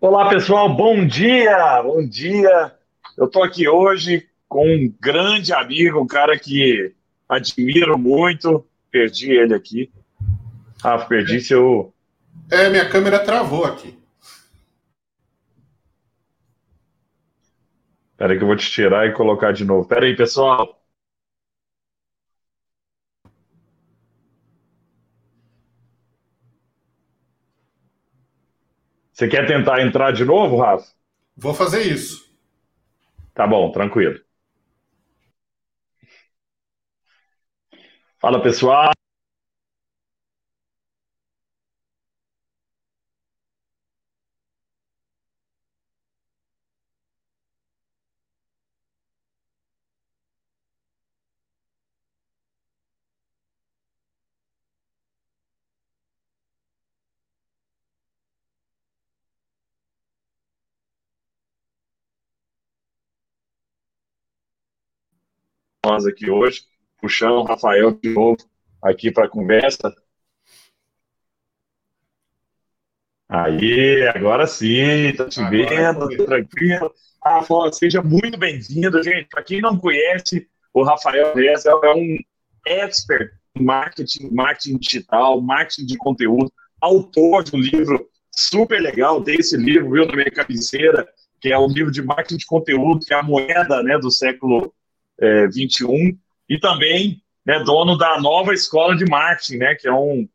Olá, pessoal, bom dia! Bom dia! Eu estou aqui hoje com um grande amigo, um cara que admiro muito. Perdi ele aqui. Ah, perdi seu. É, minha câmera travou aqui. Espera aí que eu vou te tirar e colocar de novo. Espera aí, pessoal. Você quer tentar entrar de novo, Rafa? Vou fazer isso. Tá bom, tranquilo. Fala, pessoal. Nós aqui hoje, puxando o Rafael de novo aqui para a conversa. Aí, agora sim, tá te vendo, tá tranquilo. Rafa, seja muito bem-vindo, gente. Para quem não conhece, o Rafael Reza é um expert em marketing, marketing digital, marketing de conteúdo, autor de um livro super legal. Tem esse livro, viu, na minha cabeceira, que é um livro de marketing de conteúdo, que é a moeda né, do século é, 21, e também né, dono da nova escola de marketing, né, que é um,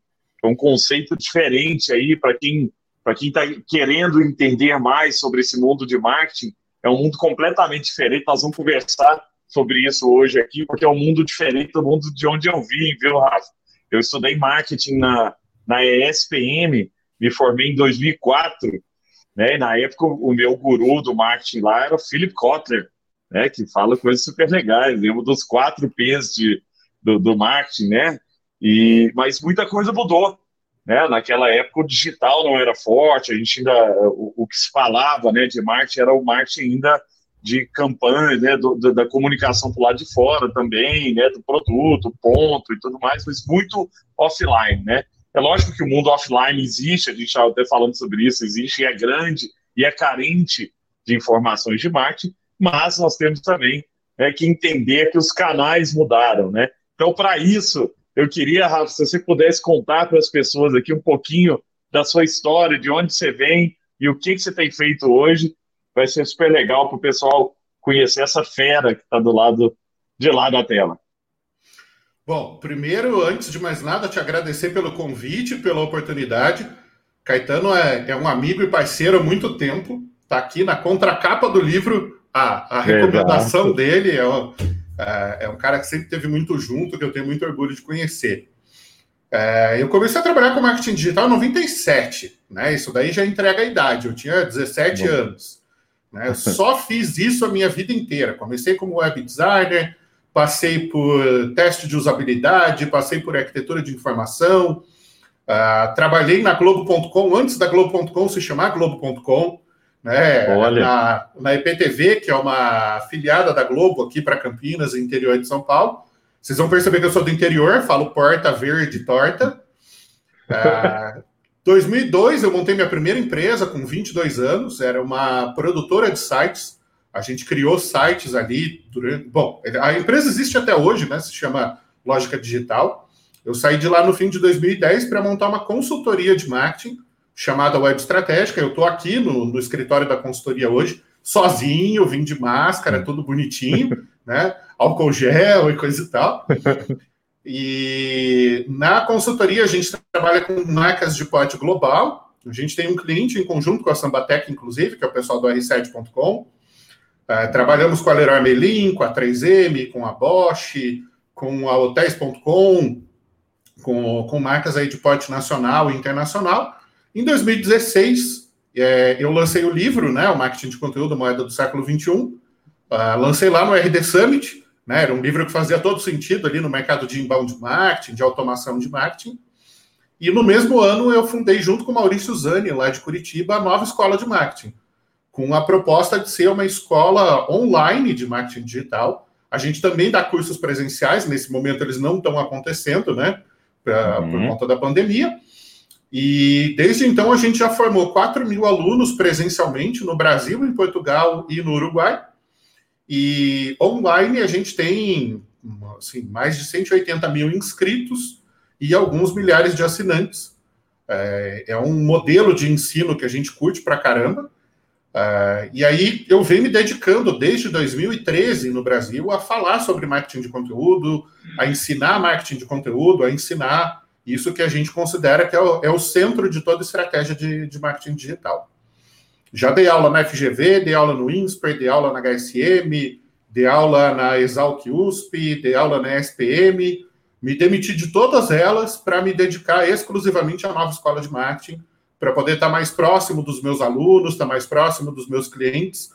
é um conceito diferente aí para quem para quem está querendo entender mais sobre esse mundo de marketing. É um mundo completamente diferente. Nós vamos conversar sobre isso hoje aqui, porque é um mundo diferente do mundo de onde eu vim, viu, Rafa? Eu estudei marketing na, na ESPM, me formei em 2004, né? E na época o meu guru do marketing lá era o Philip Kotler, né, que fala coisas super legais, lembro dos quatro P's de, do, do marketing, né? E, mas muita coisa mudou. Né? Naquela época o digital não era forte, a gente ainda o, o que se falava, né, de marketing era o marketing ainda de campanha, né, do, da comunicação do lado de fora também, né, do produto, ponto e tudo mais, mas muito offline, né? É lógico que o mundo offline existe, a gente estava até falando sobre isso, existe e é grande e é carente de informações de marketing, mas nós temos também né, que entender que os canais mudaram, né? Então, para isso, eu queria, Rafa, se você pudesse contar para as pessoas aqui um pouquinho da sua história, de onde você vem e o que, que você tem feito hoje, vai ser super legal para o pessoal conhecer essa fera que está do lado de lá da tela. Bom, primeiro, antes de mais nada, te agradecer pelo convite, pela oportunidade. Caetano é, é um amigo e parceiro há muito tempo, está aqui na contracapa do livro a, a recomendação Exato. dele é, é, é, um cara que sempre teve muito junto, que eu tenho muito orgulho de conhecer. É, eu comecei a trabalhar com marketing digital em 97, né? Isso daí já entrega a idade. Eu tinha 17 Bom. anos. Né? Eu só fiz isso a minha vida inteira. Comecei como web designer, passei por teste de usabilidade, passei por arquitetura de informação, uh, trabalhei na Globo.com antes da Globo.com se chamar Globo.com né? Olha. Na, na IPTV, que é uma afiliada da Globo aqui para Campinas, interior de São Paulo. Vocês vão perceber que eu sou do interior, falo porta verde torta. Ah, 2002 eu montei minha primeira empresa com 22 anos, era uma produtora de sites. A gente criou sites ali durante. Bom, a empresa existe até hoje, né? Se chama Lógica Digital. Eu saí de lá no fim de 2010 para montar uma consultoria de marketing chamada Web Estratégica. Eu estou aqui no, no, escritório da consultoria hoje, sozinho, vim de máscara, tudo bonitinho, né? Álcool gel e coisa e tal. E na consultoria a gente trabalha com marcas de porte global. A gente tem um cliente em conjunto com a Sambatec, inclusive, que é o pessoal do R7.com. Uh, é, trabalhamos com a Leroy Merlin, com a 3M, com a Bosch, com a Hotels.com, com, com marcas aí de porte nacional e internacional. Em 2016, é, eu lancei o livro, né, o Marketing de Conteúdo, Moeda do Século XXI. Uh, ah, lancei lá no RD Summit, né, era um livro que fazia todo sentido ali no mercado de inbound marketing, de automação de marketing. E no mesmo ano eu fundei, junto com o Maurício Zani, lá de Curitiba, a nova escola de marketing, com a proposta de ser uma escola online de marketing digital. A gente também dá cursos presenciais, nesse momento eles não estão acontecendo, né, pra, uhum. por conta da pandemia E desde então a gente já formou 4 mil alunos presencialmente no Brasil, em Portugal e no Uruguai. E online a gente tem assim, mais de 180 mil inscritos e alguns milhares de assinantes. É, é um modelo de ensino que a gente curte pra caramba. É, e aí eu venho me dedicando desde 2013 no Brasil a falar sobre marketing de conteúdo, a ensinar marketing de conteúdo, a ensinar isso que a gente considera que é o, é o centro de toda estratégia de, de, marketing digital. Já dei aula na FGV, dei aula no INSPER, dei aula na HSM, dei aula na Exalc USP, dei aula na SPM, me demiti de todas elas para me dedicar exclusivamente à nova escola de marketing, para poder estar mais próximo dos meus alunos, estar mais próximo dos meus clientes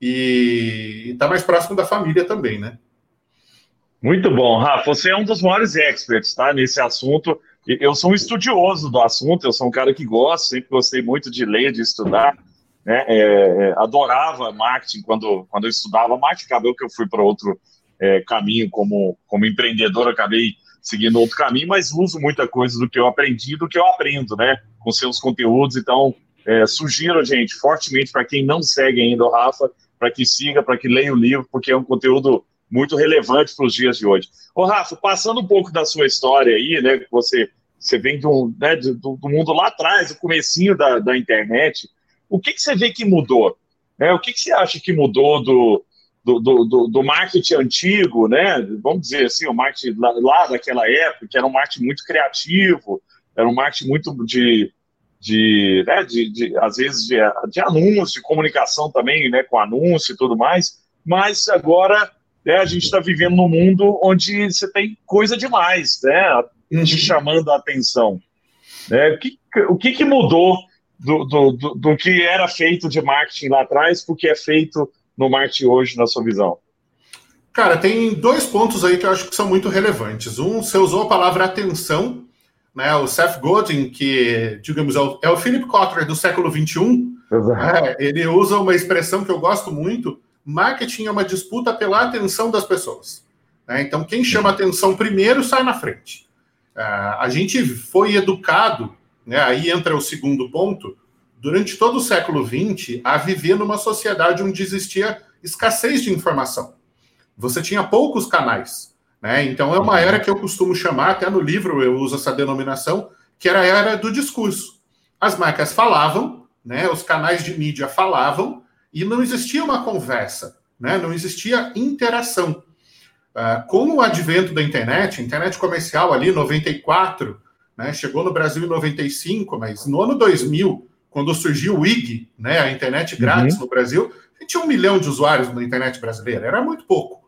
e estar mais próximo da família também, né? Muito bom, Rafa. Você é um dos maiores experts, tá, nesse assunto. Eu sou um estudioso do assunto, eu sou um cara que gosta, sempre gostei muito de ler, de estudar. Né? É, é, adorava marketing quando, quando eu estudava marketing, acabou que eu fui para outro é, caminho como, como empreendedor, acabei seguindo outro caminho, mas uso muita coisa do que eu aprendi, do que eu aprendo, né, com seus conteúdos. Então, é, sugiro, gente, fortemente para quem não segue ainda o Rafa, para que siga, para que leia o livro, porque é um conteúdo muito relevante para os dias de hoje. Ô, Rafa, passando um pouco da sua história aí, né, você, você vem de um, né, do, do, mundo lá atrás, do comecinho da, da internet, o que, que você vê que mudou? Né? O que, que você acha que mudou do, do, do, do, marketing antigo, né? Vamos dizer assim, o marketing lá, lá, daquela época, que era um marketing muito criativo, era um marketing muito de, de, né, de, de às vezes, de, de anúncio, de comunicação também, né, com anúncio e tudo mais, mas agora né, a gente está vivendo num mundo onde você tem coisa demais, né, uhum. te chamando a atenção. Né? O, que, o que, que mudou do, do, do, do, que era feito de marketing lá atrás para o que é feito no marketing hoje, na sua visão? Cara, tem dois pontos aí que eu acho que são muito relevantes. Um, você usou a palavra atenção, né? O Seth Godin, que, digamos, é o, é o Philip Kotler do século XXI, é, ele usa uma expressão que eu gosto muito, marketing é uma disputa pela atenção das pessoas. Né? Então, quem chama atenção primeiro sai na frente. Uh, a gente foi educado, né? aí entra o segundo ponto, durante todo o século XX, a viver numa sociedade onde existia escassez de informação. Você tinha poucos canais. Né? Então, é uma era que eu costumo chamar, até no livro eu uso essa denominação, que era a era do discurso. As marcas falavam, né? os canais de mídia falavam, e não existia uma conversa, né? não existia interação. Uh, com o advento da internet, internet comercial ali, 94, né? chegou no Brasil em 95, mas no ano 2000, quando surgiu o IG, né? a internet grátis uhum. no Brasil, tinha um milhão de usuários na internet brasileira, era muito pouco.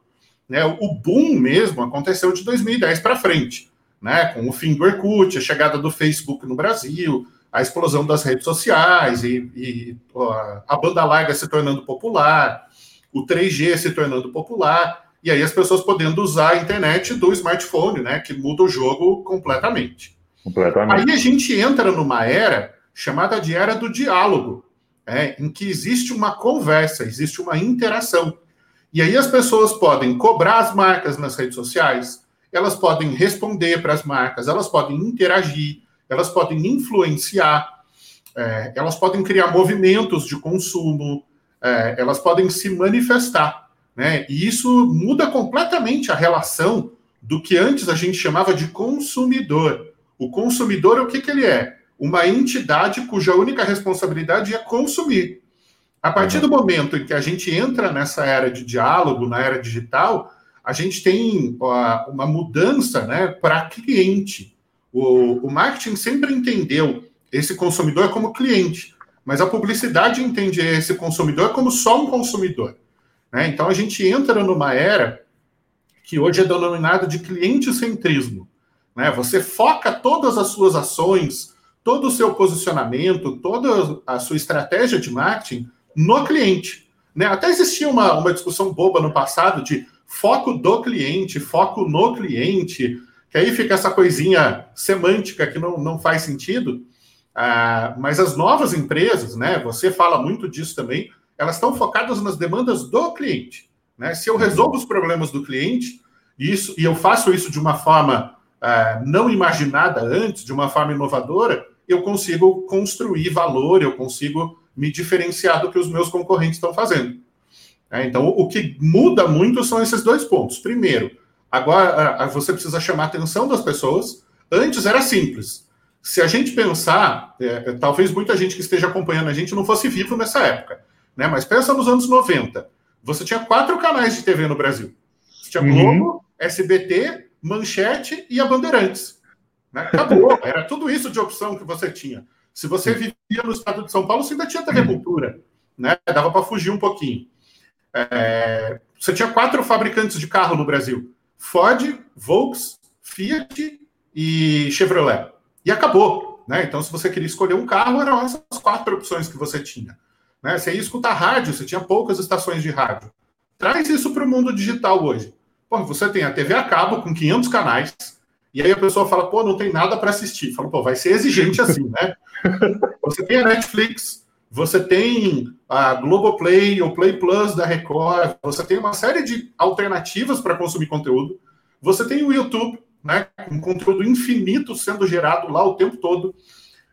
Né? O boom mesmo aconteceu de 2010 para frente, né? com o fim do Orkut, a chegada do Facebook no Brasil, a explosão das redes sociais e, e a banda larga se tornando popular, o 3G se tornando popular, e aí as pessoas podendo usar a internet do smartphone, né, que muda o jogo completamente. completamente. Aí a gente entra numa era chamada de era do diálogo, é, em que existe uma conversa, existe uma interação. E aí as pessoas podem cobrar as marcas nas redes sociais, elas podem responder para as marcas, elas podem interagir, elas podem influenciar, é, elas podem criar movimentos de consumo, é, elas podem se manifestar. Né? E isso muda completamente a relação do que antes a gente chamava de consumidor. O consumidor, o que, que ele é? Uma entidade cuja única responsabilidade é consumir. A partir do momento em que a gente entra nessa era de diálogo, na era digital, a gente tem uma mudança né, para cliente. O, o marketing sempre entendeu esse consumidor como cliente, mas a publicidade entende esse consumidor como só um consumidor. Né? Então a gente entra numa era que hoje é denominada de cliente-centrismo. Né? Você foca todas as suas ações, todo o seu posicionamento, toda a sua estratégia de marketing no cliente. Né? Até existia uma, uma discussão boba no passado de foco do cliente, foco no cliente, que aí fica essa coisinha semântica que não, não faz sentido. Ah, mas as novas empresas, né? Você fala muito disso também, elas estão focadas nas demandas do cliente. Né? Se eu resolvo os problemas do cliente, isso, e eu faço isso de uma forma ah, não imaginada antes, de uma forma inovadora, eu consigo construir valor, eu consigo me diferenciar do que os meus concorrentes estão fazendo. É, então, o que muda muito são esses dois pontos. Primeiro, agora você precisa chamar a atenção das pessoas. Antes era simples. Se a gente pensar, é, talvez muita gente que esteja acompanhando a gente não fosse vivo nessa época, né? mas pensa nos anos 90. Você tinha quatro canais de TV no Brasil. Você tinha uhum. Globo, SBT, Manchete e a Bandeirantes. Né? Acabou. Era tudo isso de opção que você tinha. Se você vivia no estado de São Paulo, você ainda tinha TV Cultura. Né? Dava para fugir um pouquinho. É... Você tinha quatro fabricantes de carro no Brasil: Ford, Volks, Fiat e Chevrolet. E acabou. Né? Então, se você queria escolher um carro, eram essas quatro opções que você tinha. Né? Você ia escutar rádio, você tinha poucas estações de rádio. Traz isso para o mundo digital hoje. Pô, você tem a TV a cabo com 500 canais, e aí a pessoa fala, pô, não tem nada para assistir. Fala, pô, vai ser exigente assim, né? Você tem a Netflix, você tem a Globoplay, o Play Plus da Record, você tem uma série de alternativas para consumir conteúdo. Você tem o YouTube, né, com conteúdo infinito sendo gerado lá o tempo todo.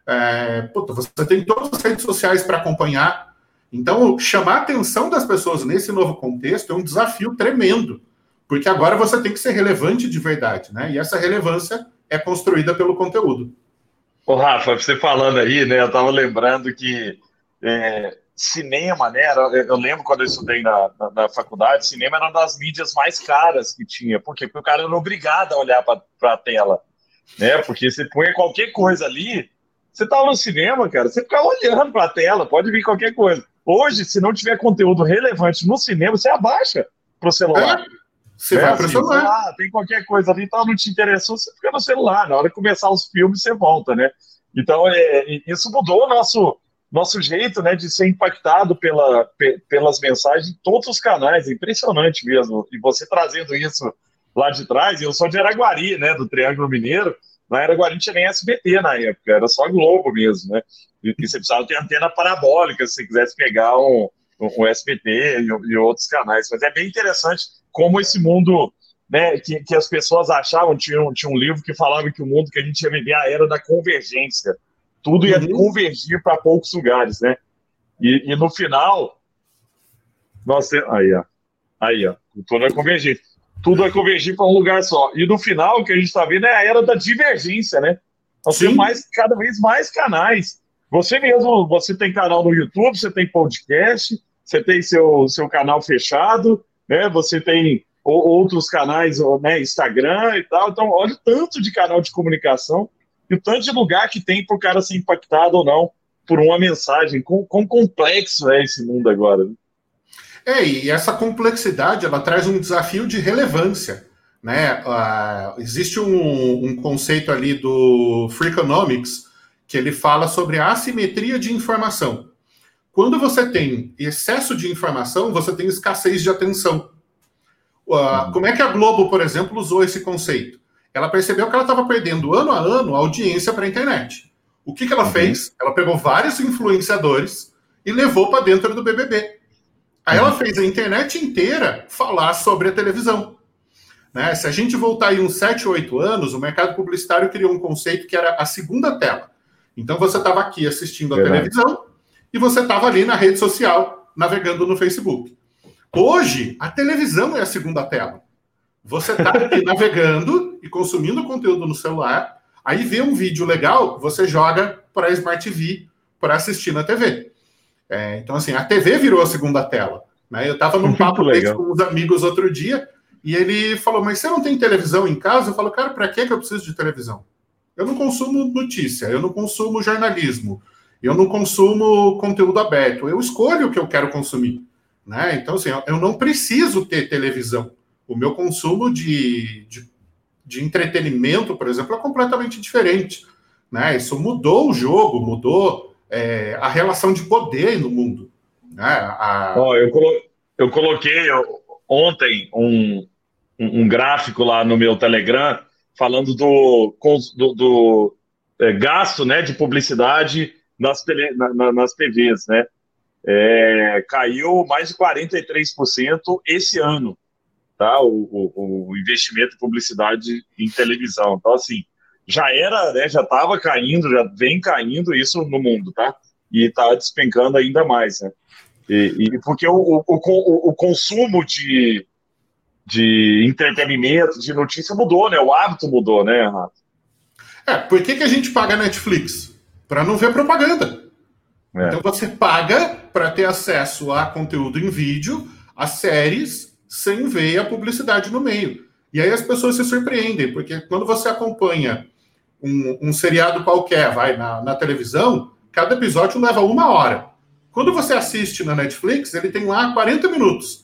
É, puta, você tem todas as redes sociais para acompanhar. Então, chamar a atenção das pessoas nesse novo contexto é um desafio tremendo, porque agora você tem que ser relevante de verdade, né? E essa relevância é construída pelo conteúdo. Ô, Rafa, você falando aí, né? Eu estava lembrando que é, cinema, né? Eu lembro quando eu estudei na, na, na, faculdade, cinema era uma das mídias mais caras que tinha. Por quê? Porque o cara era obrigado a olhar para a tela. Né? Porque você põe qualquer coisa ali, você tá no cinema, cara, você fica olhando para a tela, pode vir qualquer coisa. Hoje, se não tiver conteúdo relevante no cinema, você abaixa pro celular. É, você é, vai pro assim, celular. Ah, tem qualquer coisa ali, então não te interessou, você fica no celular. Na hora de começar os filmes, você volta, né? Então, é, isso mudou o nosso, nosso jeito né, de ser impactado pela, pelas mensagens em todos os canais. É impressionante mesmo. E você trazendo isso lá de trás, eu sou de Araguari, né, do Triângulo Mineiro. Na Araguari não tinha nem SBT na época, era só Globo mesmo, né? E, e você precisava ter antena parabólica se quisesse pegar um, um, SBT e, e, outros canais. Mas é bem interessante como esse mundo, né, que, que as pessoas achavam, tinha um, tinha um livro que falava que o mundo que a gente ia viver a era da convergência. Tudo ia uhum. convergir para poucos lugares, né? E, e no final, temos. Aí, ó. Aí, ó. Tudo vai convergir tudo vai convergir para um lugar só. E no final, o que a gente está vendo é a era da divergência, né? Nós temos mais, cada vez mais canais. Você mesmo, você tem canal no YouTube, você tem podcast, você tem seu, seu canal fechado, né? Você tem outros canais, né? Instagram e tal. Então, olha o tanto de canal de comunicação e o tanto de lugar que tem para o cara ser impactado ou não por uma mensagem. Quão, quão complexo é esse mundo agora, né? É, e essa complexidade ela traz um desafio de relevância. Né? Uh, existe um, um, conceito ali do Freakonomics que ele fala sobre a assimetria de informação. Quando você tem excesso de informação, você tem escassez de atenção. Uh, como é que a Globo, por exemplo, usou esse conceito? Ela percebeu que ela estava perdendo ano a ano a audiência para a internet. O que, que ela uhum. fez? Ela pegou vários influenciadores e levou para dentro do BBB. Aí ela fez a internet inteira falar sobre a televisão. Né? Se a gente voltar aí uns 7, 8 anos, o mercado publicitário criou um conceito que era a segunda tela. Então você estava aqui assistindo a Verdade. televisão e você estava ali na rede social, navegando no Facebook. Hoje, a televisão é a segunda tela. Você está aqui navegando e consumindo conteúdo no celular, aí vê um vídeo legal, você joga para a Smart TV para assistir na TV. É, então, assim, a TV virou a segunda tela. Né? Eu estava num papo com uns amigos outro dia e ele falou: Mas você não tem televisão em casa? Eu falo, cara, para que eu preciso de televisão? Eu não consumo notícia, eu não consumo jornalismo, eu não consumo conteúdo aberto, eu escolho o que eu quero consumir. Né? Então, assim, eu não preciso ter televisão. O meu consumo de, de, de entretenimento, por exemplo, é completamente diferente. Né? Isso mudou o jogo, mudou é, a relação de poder no mundo. Né? A... Oh, eu, colo eu, coloquei ontem um, um, gráfico lá no meu Telegram falando do, do, do é, gasto né, de publicidade nas, tele, na, nas TVs. Né? É, caiu mais de 43% esse ano, tá? O, o, o, investimento em publicidade em televisão. Então, assim, já era, né, já estava caindo, já vem caindo isso no mundo, tá? E está despencando ainda mais, né? E, e porque o, o, consumo de, de entretenimento, de notícia mudou, né? O hábito mudou, né, Rafa? É, por que, que a gente paga Netflix? Para não ver propaganda. É. Então você paga para ter acesso a conteúdo em vídeo, a séries, sem ver a publicidade no meio. E aí as pessoas se surpreendem, porque quando você acompanha um, um seriado qualquer, vai na, na televisão, cada episódio leva uma hora. Quando você assiste na Netflix, ele tem lá 40 minutos.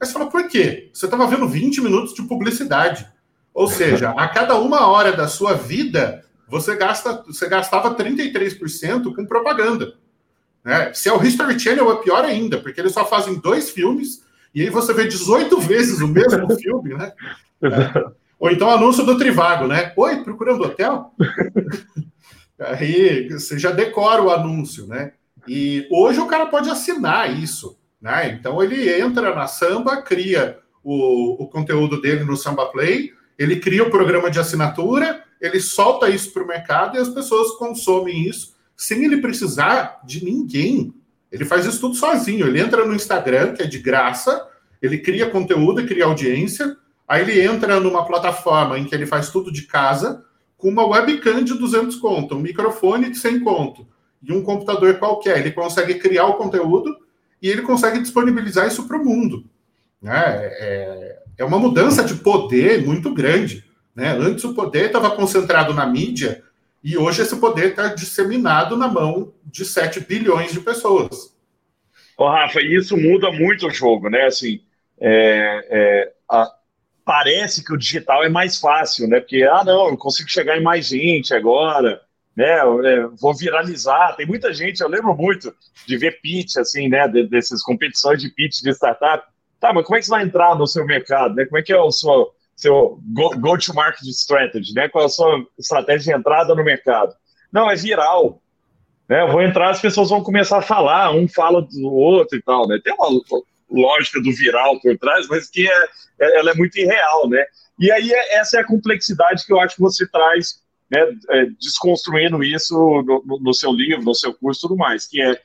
Aí você fala, por quê? Você estava vendo 20 minutos de publicidade. Ou seja, a cada uma hora da sua vida, você, gasta, você gastava 33% com propaganda. Né? Se é o History Channel, é pior ainda, porque eles só fazem dois filmes e aí você vê 18 vezes o mesmo filme, né? É. Ou então anúncio do Trivago, né? Oi, procurando hotel? aí você já decora o anúncio, né? E hoje o cara pode assinar isso, né? Então ele entra na Samba, cria o, o conteúdo dele no Samba Play, ele cria o programa de assinatura, ele solta isso para o mercado e as pessoas consomem isso sem ele precisar de ninguém. Ele faz isso tudo sozinho. Ele entra no Instagram, que é de graça, ele cria conteúdo e cria audiência, aí ele entra numa plataforma em que ele faz tudo de casa, com uma webcam de 200 conto, um microfone de 100 conto e um computador qualquer. Ele consegue criar o conteúdo e ele consegue disponibilizar isso para o mundo. Né? É, é uma mudança de poder muito grande. Né? Antes o poder estava concentrado na mídia e hoje esse poder está disseminado na mão de 7 bilhões de pessoas. Ô, Rafa, isso muda muito o jogo, né? Assim, é, é, a, parece que o digital é mais fácil, né? Porque, ah, não, eu consigo chegar em mais gente agora, né? É, vou viralizar. Tem muita gente, eu lembro muito de ver pitch, assim, né? De, dessas competições de pitch de startup. Tá, mas como é que você vai entrar no seu mercado, né? Como é que é o seu, seu go-to-market strategy, né? Qual a sua estratégia de entrada no mercado? Não, é viral. Né? Eu vou entrar, as pessoas vão começar a falar, um fala do outro e tal, né? Tem uma lógica do viral por trás, mas que é, é, ela é muito irreal, né? E aí é, essa é a complexidade que eu acho que você traz, né, é, desconstruindo isso no, no, seu livro, no seu curso, tudo mais, que é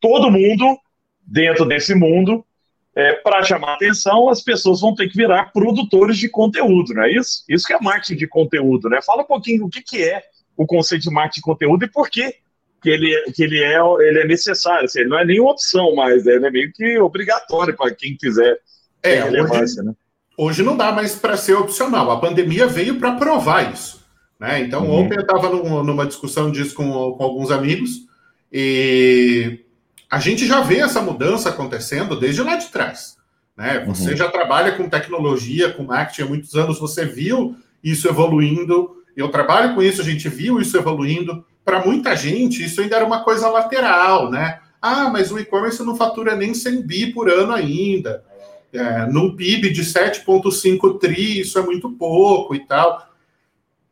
todo mundo dentro desse mundo é, para chamar atenção, as pessoas vão ter que virar produtores de conteúdo, não é isso? Isso que é marketing de conteúdo, né? Fala um pouquinho o que, que é o conceito de marketing de conteúdo e por que que ele, que ele, é, ele é necessário. Assim, ele não é nem opção mais, ele é meio que obrigatório para quem quiser é, relevância. Hoje, né? hoje não dá mais para ser opcional. A pandemia veio para provar isso. Né? Então, uhum. ontem eu estava numa discussão disso com, com alguns amigos e a gente já vê essa mudança acontecendo desde lá de trás. Né? Você uhum. já trabalha com tecnologia, com marketing há muitos anos, você viu isso evoluindo. Eu trabalho com isso, a gente viu isso evoluindo para muita gente, isso ainda era uma coisa lateral, né? Ah, mas o e-commerce não fatura nem 100 bi por ano ainda. É, num PIB de 7,5 tri, isso é muito pouco e tal.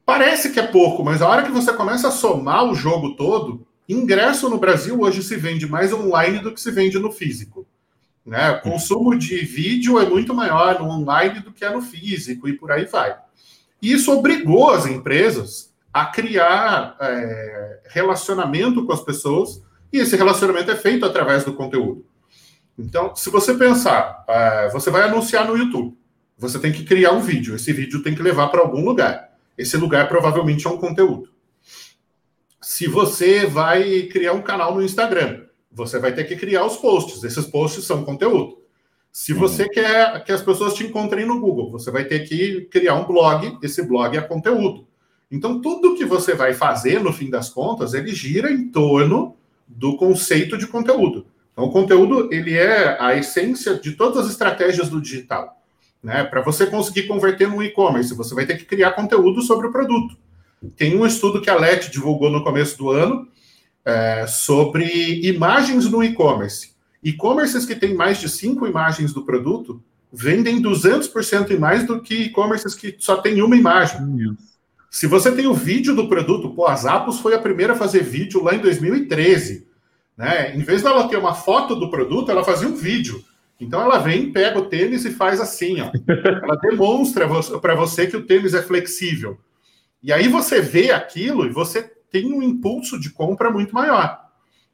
Parece que é pouco, mas a hora que você começa a somar o jogo todo, ingresso no Brasil hoje se vende mais online do que se vende no físico. Né? O consumo de vídeo é muito maior no online do que é no físico, e por aí vai. Isso obrigou as empresas a criar é, relacionamento com as pessoas, e esse relacionamento é feito através do conteúdo. Então, se você pensar, é, você vai anunciar no YouTube, você tem que criar um vídeo, esse vídeo tem que levar para algum lugar. Esse lugar provavelmente é um conteúdo. Se você vai criar um canal no Instagram, você vai ter que criar os posts, esses posts são conteúdo. Se você uhum. quer que as pessoas te encontrem no Google, você vai ter que criar um blog, esse blog é conteúdo. Então, tudo que você vai fazer, no fim das contas, ele gira em torno do conceito de conteúdo. Então, o conteúdo, ele é a essência de todas as estratégias do digital. Né? Para você conseguir converter no e-commerce, você vai ter que criar conteúdo sobre o produto. Tem um estudo que a LET divulgou no começo do ano é, sobre imagens no e-commerce. E-commerces que têm mais de cinco imagens do produto vendem 200% e mais do que e-commerces que só tem uma imagem. Se você tem o vídeo do produto, pô, a Zappos foi a primeira a fazer vídeo lá em 2013. Né? Em vez dela ter uma foto do produto, ela fazia um vídeo. Então ela vem, pega o tênis e faz assim, ó. Ela demonstra para você que o tênis é flexível. E aí você vê aquilo e você tem um impulso de compra muito maior.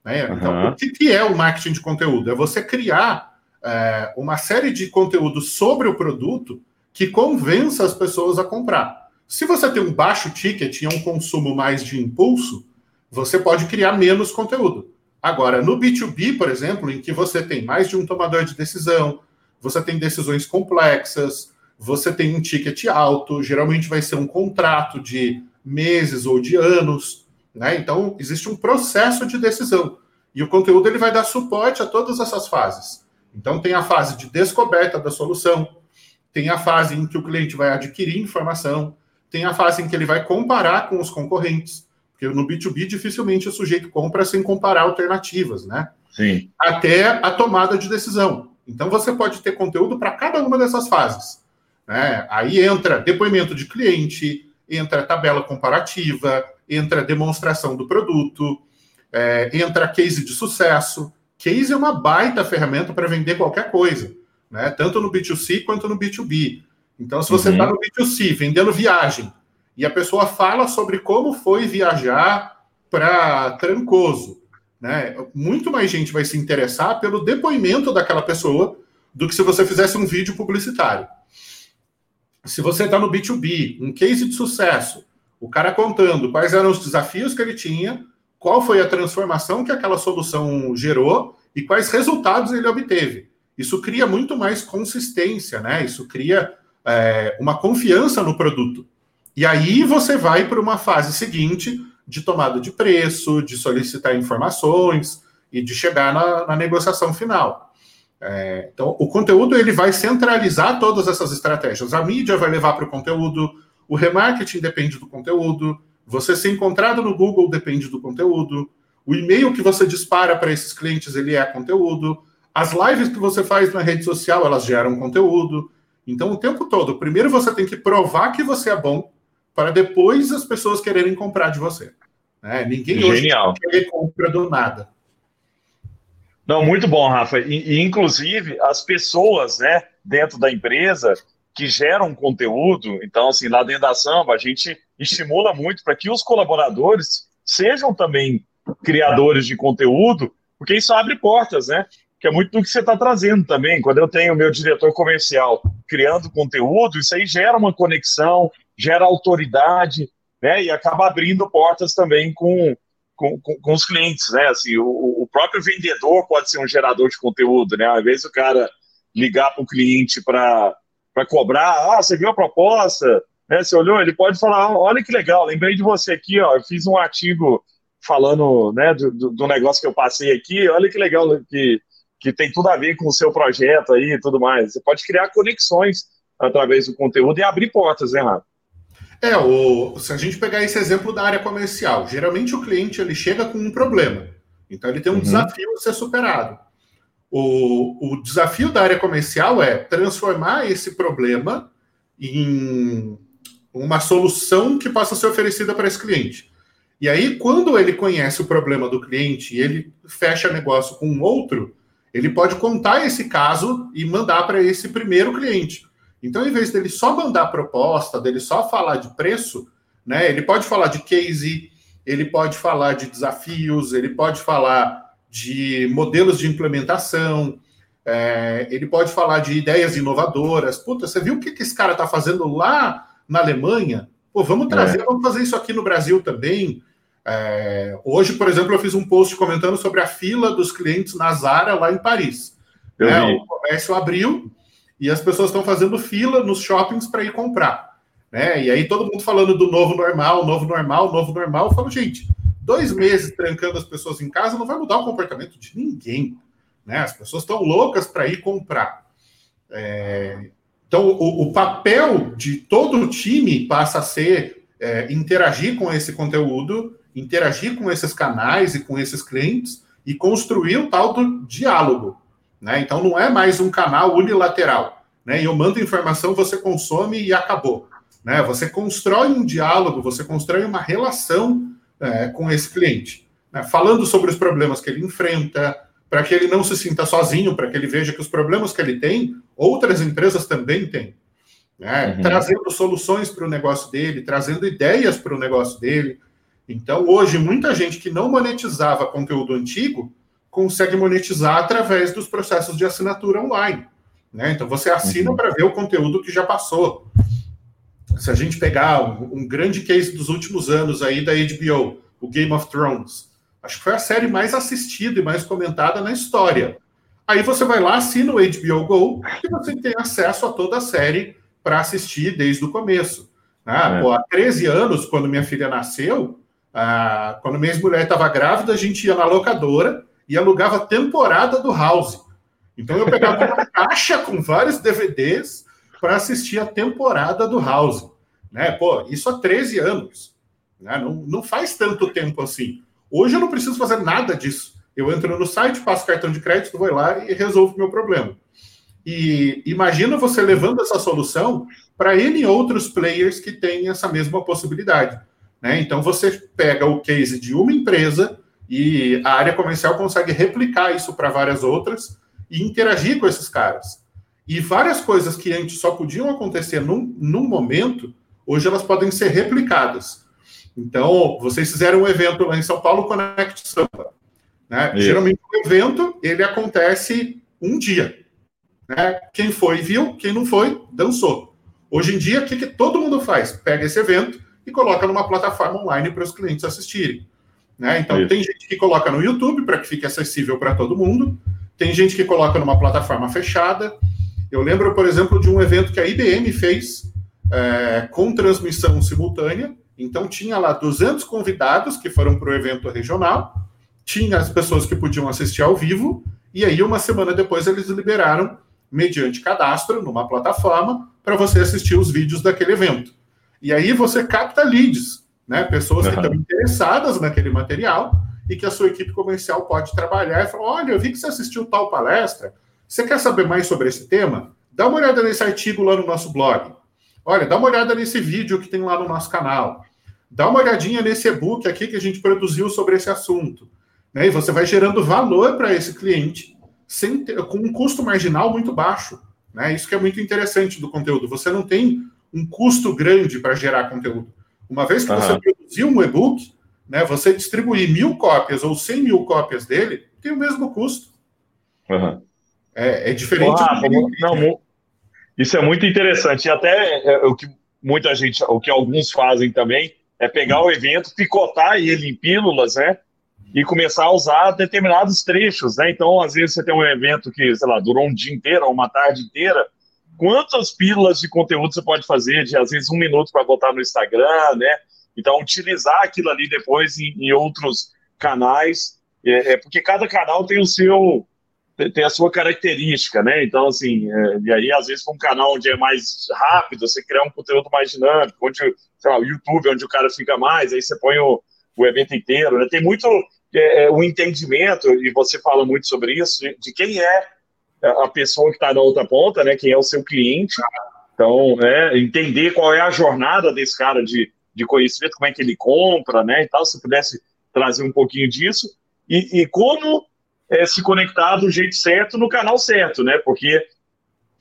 Né? Uhum. Então, o que é o marketing de conteúdo? É você criar é, uma série de conteúdos sobre o produto que convença as pessoas a comprar. Se você tem um baixo ticket e um consumo mais de impulso, você pode criar menos conteúdo. Agora, no B2B, por exemplo, em que você tem mais de um tomador de decisão, você tem decisões complexas, você tem um ticket alto, geralmente vai ser um contrato de meses ou de anos, né? Então, existe um processo de decisão. E o conteúdo ele vai dar suporte a todas essas fases. Então, tem a fase de descoberta da solução, tem a fase em que o cliente vai adquirir informação, tem a fase em que ele vai comparar com os concorrentes, porque no B2B dificilmente o sujeito compra sem comparar alternativas, né? Sim. Até a tomada de decisão. Então você pode ter conteúdo para cada uma dessas fases. Né? Aí entra depoimento de cliente, entra tabela comparativa, entra demonstração do produto, é, entra case de sucesso. Case é uma baita ferramenta para vender qualquer coisa, né? tanto no B2C quanto no B2B. Então, se você está uhum. no B2C vendendo viagem e a pessoa fala sobre como foi viajar para Trancoso, né? Muito mais gente vai se interessar pelo depoimento daquela pessoa do que se você fizesse um vídeo publicitário. Se você está no B2B, um case de sucesso, o cara contando quais eram os desafios que ele tinha, qual foi a transformação que aquela solução gerou e quais resultados ele obteve. Isso cria muito mais consistência, né? Isso cria é, uma confiança no produto. E aí você vai para uma fase seguinte de tomada de preço, de solicitar informações e de chegar na, na negociação final. É, então, o conteúdo ele vai centralizar todas essas estratégias. A mídia vai levar para o conteúdo, o remarketing depende do conteúdo, você ser encontrado no Google depende do conteúdo, o e-mail que você dispara para esses clientes ele é conteúdo, as lives que você faz na rede social elas geram conteúdo. Então, o tempo todo, primeiro você tem que provar que você é bom, para depois as pessoas quererem comprar de você. Né? Ninguém Genial. hoje quer compra do nada. Não, muito bom, Rafa. E, e, inclusive, as pessoas né, dentro da empresa que geram conteúdo, então, assim, lá dentro da Samba, a gente estimula muito para que os colaboradores sejam também criadores de conteúdo, porque isso abre portas, né? Que é muito do que você está trazendo também. Quando eu tenho meu diretor comercial criando conteúdo, isso aí gera uma conexão, gera autoridade, né? E acaba abrindo portas também com, com, com, com os clientes, né? Assim, o, o, próprio vendedor pode ser um gerador de conteúdo, né? Às vezes o cara ligar para o cliente para cobrar, ah, você viu a proposta, né? Você olhou, ele pode falar, olha que legal, lembrei de você aqui, ó, eu fiz um artigo falando, né, do, do negócio que eu passei aqui, olha que legal que, que tem tudo a ver com o seu projeto aí e tudo mais. Você pode criar conexões através do conteúdo e abrir portas, né, Rafa? É, o, se a gente pegar esse exemplo da área comercial, geralmente o cliente ele chega com um problema. Então ele tem um uhum. desafio a ser superado. O, o desafio da área comercial é transformar esse problema em uma solução que possa ser oferecida para esse cliente. E aí, quando ele conhece o problema do cliente e ele fecha negócio com um outro, ele pode contar esse caso e mandar para esse primeiro cliente. Então, em vez dele só mandar proposta, dele só falar de preço, né, ele pode falar de case, ele pode falar de desafios, ele pode falar de modelos de implementação, é, ele pode falar de ideias inovadoras. Puta, você viu o que, que esse cara está fazendo lá na Alemanha? Pô, vamos trazer, é. vamos fazer isso aqui no Brasil também. É, hoje, por exemplo, eu fiz um post comentando sobre a fila dos clientes na Zara lá em Paris. É, o comércio abriu e as pessoas estão fazendo fila nos shoppings para ir comprar. Né? E aí todo mundo falando do novo normal, novo normal, novo normal. Eu falo, gente, dois meses trancando as pessoas em casa não vai mudar o comportamento de ninguém. Né? As pessoas estão loucas para ir comprar. É... Então, o, o, papel de todo o time passa a ser é, interagir com esse conteúdo, interagir com esses canais e com esses clientes e construir o tal do diálogo. Né? Então não é mais um canal unilateral. Né? Eu mando informação, você consome e acabou. Né? Você constrói um diálogo, você constrói uma relação é, com esse cliente, né? falando sobre os problemas que ele enfrenta, para que ele não se sinta sozinho, para que ele veja que os problemas que ele tem, outras empresas também têm. né? uhum. trazendo soluções para o negócio dele, trazendo ideias para o negócio dele. Então, hoje, muita gente que não monetizava conteúdo antigo consegue monetizar através dos processos de assinatura online. Né? Então, você assina uhum. para ver o conteúdo que já passou. Se a gente pegar um, um grande case dos últimos anos aí da HBO, o Game of Thrones, acho que foi a série mais assistida e mais comentada na história. Aí você vai lá, assina o HBO Go e você tem acesso a toda a série para assistir desde o começo. Né? É. Pô, há 13 anos, quando minha filha nasceu, ah, quando minha ex-mulher estava grávida, a gente ia na locadora e alugava temporada do House. Então eu pegava uma caixa com vários DVDs para assistir a temporada do House. Né? Pô, isso há 13 anos. Né? Não, não faz tanto tempo assim. Hoje eu não preciso fazer nada disso. Eu entro no site, passo cartão de crédito, vou lá e resolvo meu problema. E imagina você levando essa solução para N outros players que têm essa mesma possibilidade. Né? Então você pega o case de uma empresa e a área comercial consegue replicar isso para várias outras e interagir com esses caras. E várias coisas que antes só podiam acontecer num, num momento, hoje elas podem ser replicadas. Então, vocês fizeram um evento lá em São Paulo, Connect Samba. Né? Geralmente o evento ele acontece um dia. Né? Quem foi, viu. Quem não foi, dançou. Hoje em dia, o que, que todo mundo faz? Pega esse evento e coloca numa plataforma online para os clientes assistirem. Né? Então, Isso. tem gente que coloca no YouTube para que fique acessível para todo mundo, tem gente que coloca numa plataforma fechada. Eu lembro, por exemplo, de um evento que a IBM fez é, com transmissão simultânea. Então, tinha lá 200 convidados que foram para o evento regional, tinha as pessoas que podiam assistir ao vivo, e aí, uma semana depois, eles liberaram mediante cadastro numa plataforma para você assistir os vídeos daquele evento. E aí você capta leads, né? Pessoas uhum. que estão interessadas naquele material e que a sua equipe comercial pode trabalhar e falar: olha, eu vi que você assistiu tal palestra. Você quer saber mais sobre esse tema? Dá uma olhada nesse artigo lá no nosso blog. Olha, dá uma olhada nesse vídeo que tem lá no nosso canal. Dá uma olhadinha nesse e-book aqui que a gente produziu sobre esse assunto. Né? E você vai gerando valor para esse cliente sem ter, com um custo marginal muito baixo. Né? Isso que é muito interessante do conteúdo. Você não tem um custo grande para gerar conteúdo. Uma vez que uhum. você produziu um e-book, né, você distribuir mil cópias ou cem mil cópias dele, tem o mesmo custo. Uhum. É, é, diferente. do não, isso é muito interessante. E até é, o que muita gente, o que alguns fazem também, é pegar o evento, picotar ele em pílulas, né? e começar a usar determinados trechos, né? Então, às vezes você tem um evento que, sei lá, durou um dia inteiro uma tarde inteira. Quantas pílulas de conteúdo você pode fazer de, às vezes, um minuto para botar no Instagram, né? Então, utilizar aquilo ali depois em, em outros canais, é, é, porque cada canal tem o seu tem a sua característica, né? Então, assim, é, e aí, às vezes, para um canal onde é mais rápido, você criar um conteúdo mais dinâmico, onde, sei lá, o YouTube, onde o cara fica mais, aí você põe o, o evento inteiro, né? Tem muito é, é, o entendimento, e você fala muito sobre isso, de, de quem é a pessoa que está na outra ponta, né? Quem é o seu cliente. Então, né, entender qual é a jornada desse cara de, de conhecimento, como é que ele compra, né? E tal, se pudesse trazer um pouquinho disso. E, e como é, se conectar do jeito certo no canal certo, né? Porque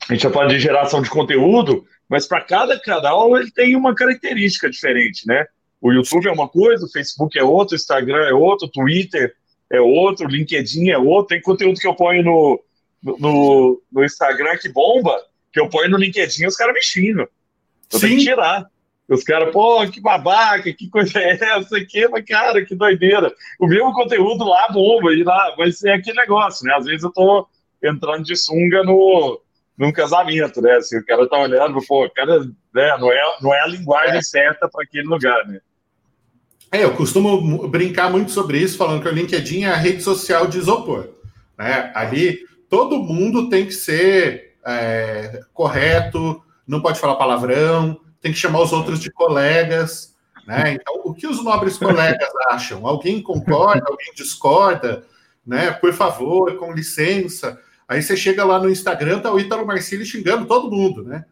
a gente já fala de geração de conteúdo, mas para cada canal ele tem uma característica diferente, né? O YouTube é uma coisa, o Facebook é outro, o Instagram é outro, o Twitter é outro, o LinkedIn é outro. Tem conteúdo que eu ponho no, no, no Instagram que bomba, que eu ponho no LinkedIn os caras me xingam. Eu tenho que tirar. Os caras, pô, que babaca, que coisa é essa aqui? Mas, cara, que doideira. O mesmo conteúdo lá bomba, e lá, mas é aquele negócio, né? Às vezes eu tô entrando de sunga no, num casamento, né? Assim, o cara tá olhando, pô, cara, né, não, é, não é a linguagem é. certa para aquele lugar, né? É, eu costumo brincar muito sobre isso, falando que o LinkedIn é a rede social de isopor. Né? Ali todo mundo tem que ser é, correto, não pode falar palavrão, tem que chamar os outros de colegas. Né? Então, o que os nobres colegas acham? Alguém concorda, alguém discorda? Né? Por favor, com licença. Aí você chega lá no Instagram, tá o Ítalo Marcílio xingando todo mundo, né?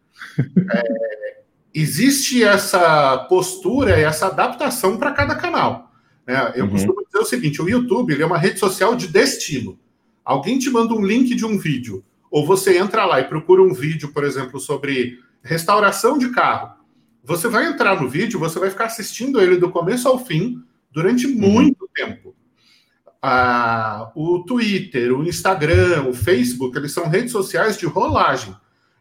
É, existe essa postura e essa adaptação para cada canal. Né? Eu uhum. costumo dizer o seguinte: o YouTube é uma rede social de destino. Alguém te manda um link de um vídeo, ou você entra lá e procura um vídeo, por exemplo, sobre restauração de carro. Você vai entrar no vídeo, você vai ficar assistindo ele do começo ao fim durante uhum. muito uhum. tempo. Ah, o Twitter, o Instagram, o Facebook, eles são redes sociais de rolagem.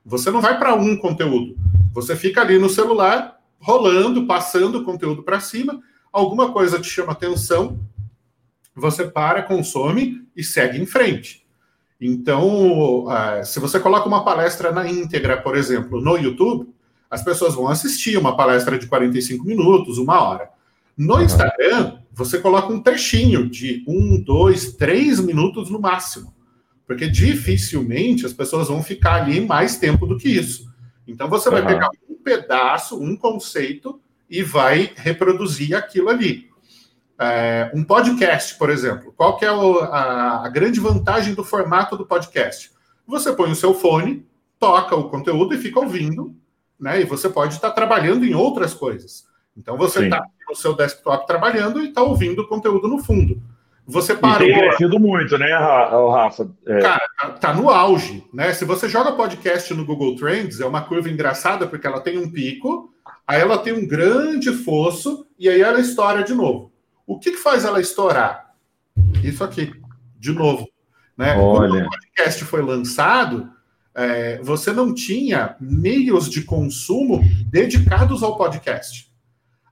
Você não vai para um conteúdo. Você fica ali no celular, rolando, passando o conteúdo para cima. Alguma coisa te chama atenção, você para, consome e segue em frente. Então, ah, se você coloca uma palestra na íntegra, por exemplo, no YouTube, as pessoas vão assistir uma palestra de 45 minutos, uma hora. No Instagram, você coloca um trechinho de um, dois, três minutos no máximo. Porque dificilmente as pessoas vão ficar ali mais tempo do que isso. Então você vai pegar um pedaço, um conceito, e vai reproduzir aquilo ali. É, um podcast, por exemplo. Qual que é o, a, a grande vantagem do formato do podcast? Você põe o seu fone, toca o conteúdo e fica ouvindo, né? E você pode estar trabalhando em outras coisas. Então você está no seu desktop trabalhando e está ouvindo o conteúdo no fundo. Você parou. E tem crescido muito, né, Rafa? É. Cara, tá, tá no auge, né? Se você joga podcast no Google Trends, é uma curva engraçada porque ela tem um pico, aí ela tem um grande fosso e aí ela estoura de novo. O que, que faz ela estourar? Isso aqui, de novo. Né? Olha. Quando o podcast foi lançado, é, você não tinha meios de consumo dedicados ao podcast.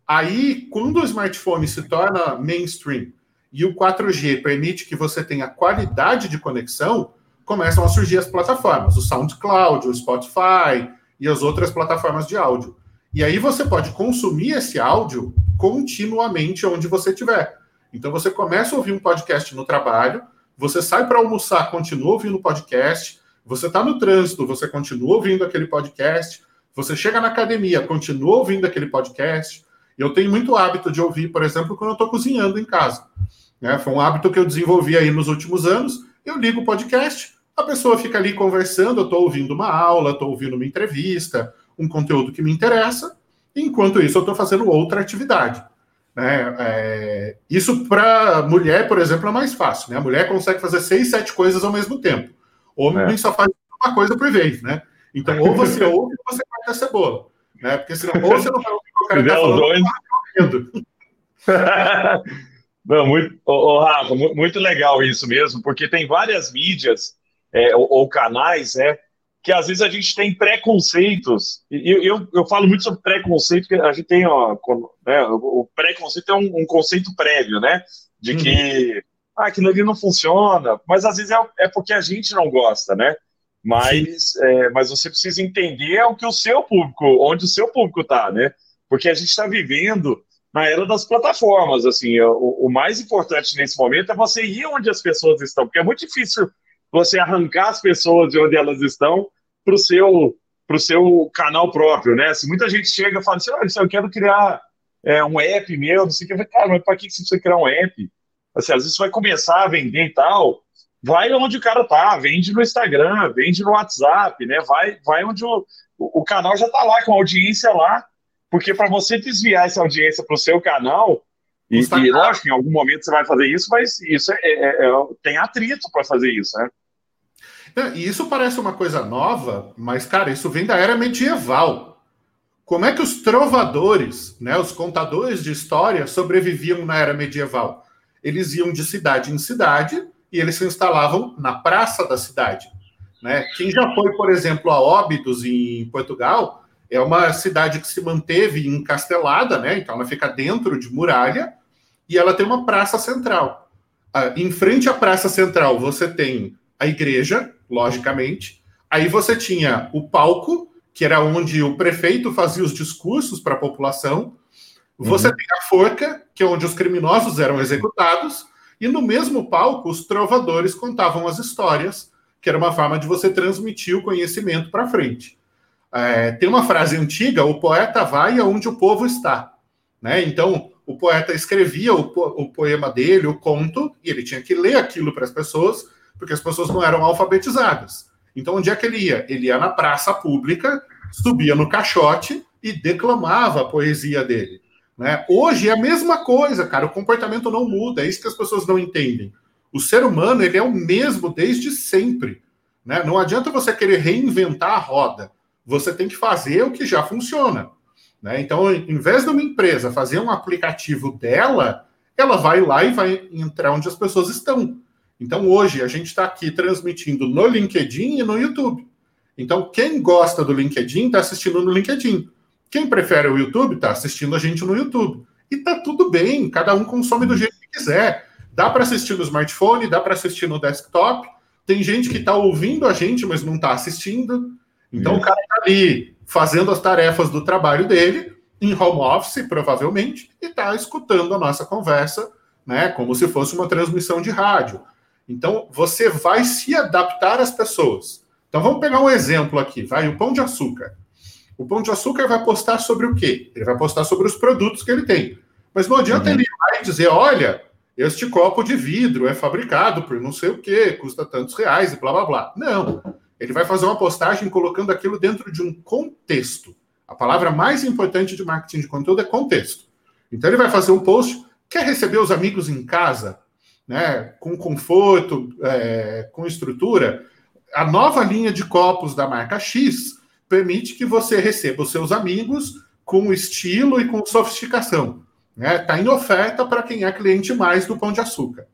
Aí, quando o smartphone se torna mainstream e o 4G permite que você tenha qualidade de conexão, começam a surgir as plataformas, o SoundCloud, o Spotify e as outras plataformas de áudio. E aí você pode consumir esse áudio continuamente onde você estiver. Então você começa a ouvir um podcast no trabalho, você sai para almoçar, continua ouvindo o podcast, você está no trânsito, você continua ouvindo aquele podcast, você chega na academia, continua ouvindo aquele podcast. Eu tenho muito hábito de ouvir, por exemplo, quando eu estou cozinhando em casa. Né? Foi um hábito que eu desenvolvi aí nos últimos anos. Eu ligo o podcast, a pessoa fica ali conversando, eu estou ouvindo uma aula, estou ouvindo uma entrevista, um conteúdo que me interessa, enquanto isso eu estou fazendo outra atividade. Né? É, isso para mulher, por exemplo, é mais fácil. Né? A mulher consegue fazer seis, sete coisas ao mesmo tempo. Homem é. só faz uma coisa por vez, né? Então, ou você ouve ou você corta a cebola. Né? Porque senão, ou você não vai ouvir o cara está falando, dois. Não, muito, oh, Rafa, muito legal isso mesmo, porque tem várias mídias é, ou, ou, canais, né, que às vezes a gente tem preconceitos. Eu, eu, eu falo muito sobre preconceito, porque a gente tem, ó, né, o preconceito é um, um, conceito prévio, né? De uhum. que ah, aquilo ali não funciona, mas às vezes é, é porque a gente não gosta, né? Mas, é, mas você precisa entender o que o seu público, onde o seu público está, né? Porque a gente está vivendo na era das plataformas, assim, o, o mais importante nesse momento é você ir onde as pessoas estão, porque é muito difícil você arrancar as pessoas de onde elas estão para o seu, pro seu canal próprio, né? Se muita gente chega e fala assim, olha, eu quero criar é, um app meu, não sei o que, eu cara, mas para que você precisa criar um app? Assim, às vezes você vai começar a vender e tal, vai onde o cara tá, vende no Instagram, vende no WhatsApp, né? Vai, vai onde o, o canal já tá lá, com a audiência lá, porque para você desviar essa audiência para o seu canal, e, e, lógico, em algum momento você vai fazer isso, mas isso é, é, é tem atrito para fazer isso, né? E isso parece uma coisa nova, mas, cara, isso vem da era medieval. Como é que os trovadores, né, os contadores de história, sobreviviam na era medieval? Eles iam de cidade em cidade e eles se instalavam na praça da cidade. Né? Quem já foi, por exemplo, a Óbidos, em Portugal, é uma cidade que se manteve encastelada, né? então ela fica dentro de muralha e ela tem uma praça central. Ah, em frente à praça central, você tem a igreja, logicamente. Aí você tinha o palco, que era onde o prefeito fazia os discursos para a população. Você uhum. tem a forca, que é onde os criminosos eram executados. E no mesmo palco, os trovadores contavam as histórias, que era uma forma de você transmitir o conhecimento para frente. É, tem uma frase antiga: o poeta vai aonde o povo está. Né? Então, o poeta escrevia o, po o poema dele, o conto, e ele tinha que ler aquilo para as pessoas porque as pessoas não eram alfabetizadas. Então, onde é que ele ia? Ele ia na praça pública, subia no caixote e declamava a poesia dele. Né? Hoje é a mesma coisa, cara. O comportamento não muda, é isso que as pessoas não entendem. O ser humano ele é o mesmo desde sempre. Né? Não adianta você querer reinventar a roda. você tem que fazer o que já funciona. Né? Então, em vez de uma empresa fazer um aplicativo dela, ela vai lá e vai entrar onde as pessoas estão. Então, hoje, a gente está aqui transmitindo no LinkedIn e no YouTube. Então, quem gosta do LinkedIn está assistindo no LinkedIn. Quem prefere o YouTube está assistindo a gente no YouTube. E tá tudo bem, cada um consome do jeito que quiser. Dá para assistir no smartphone, dá para assistir no desktop. Tem gente que está ouvindo a gente, mas não está assistindo. Então, o cara está ali fazendo as tarefas do trabalho dele, em home office, provavelmente, e está escutando a nossa conversa, né, como se fosse uma transmissão de rádio. Então, você vai se adaptar às pessoas. Então, vamos pegar um exemplo aqui, vai, o Pão de Açúcar. O Pão de Açúcar vai postar sobre o quê? Ele vai postar sobre os produtos que ele tem. Mas não adianta uhum. ele ir lá e dizer, olha, este copo de vidro é fabricado por não sei o quê, custa tantos reais e blá, blá, blá. Não. Ele vai fazer uma postagem colocando aquilo dentro de um contexto. A palavra mais importante de marketing de conteúdo é contexto. Então ele vai fazer um post, quer receber os amigos em casa, né, com conforto, é, com estrutura. A nova linha de copos da marca X permite que você receba os seus amigos com estilo e com sofisticação. Está né? Tá em oferta para quem é cliente mais do Pão de Açúcar.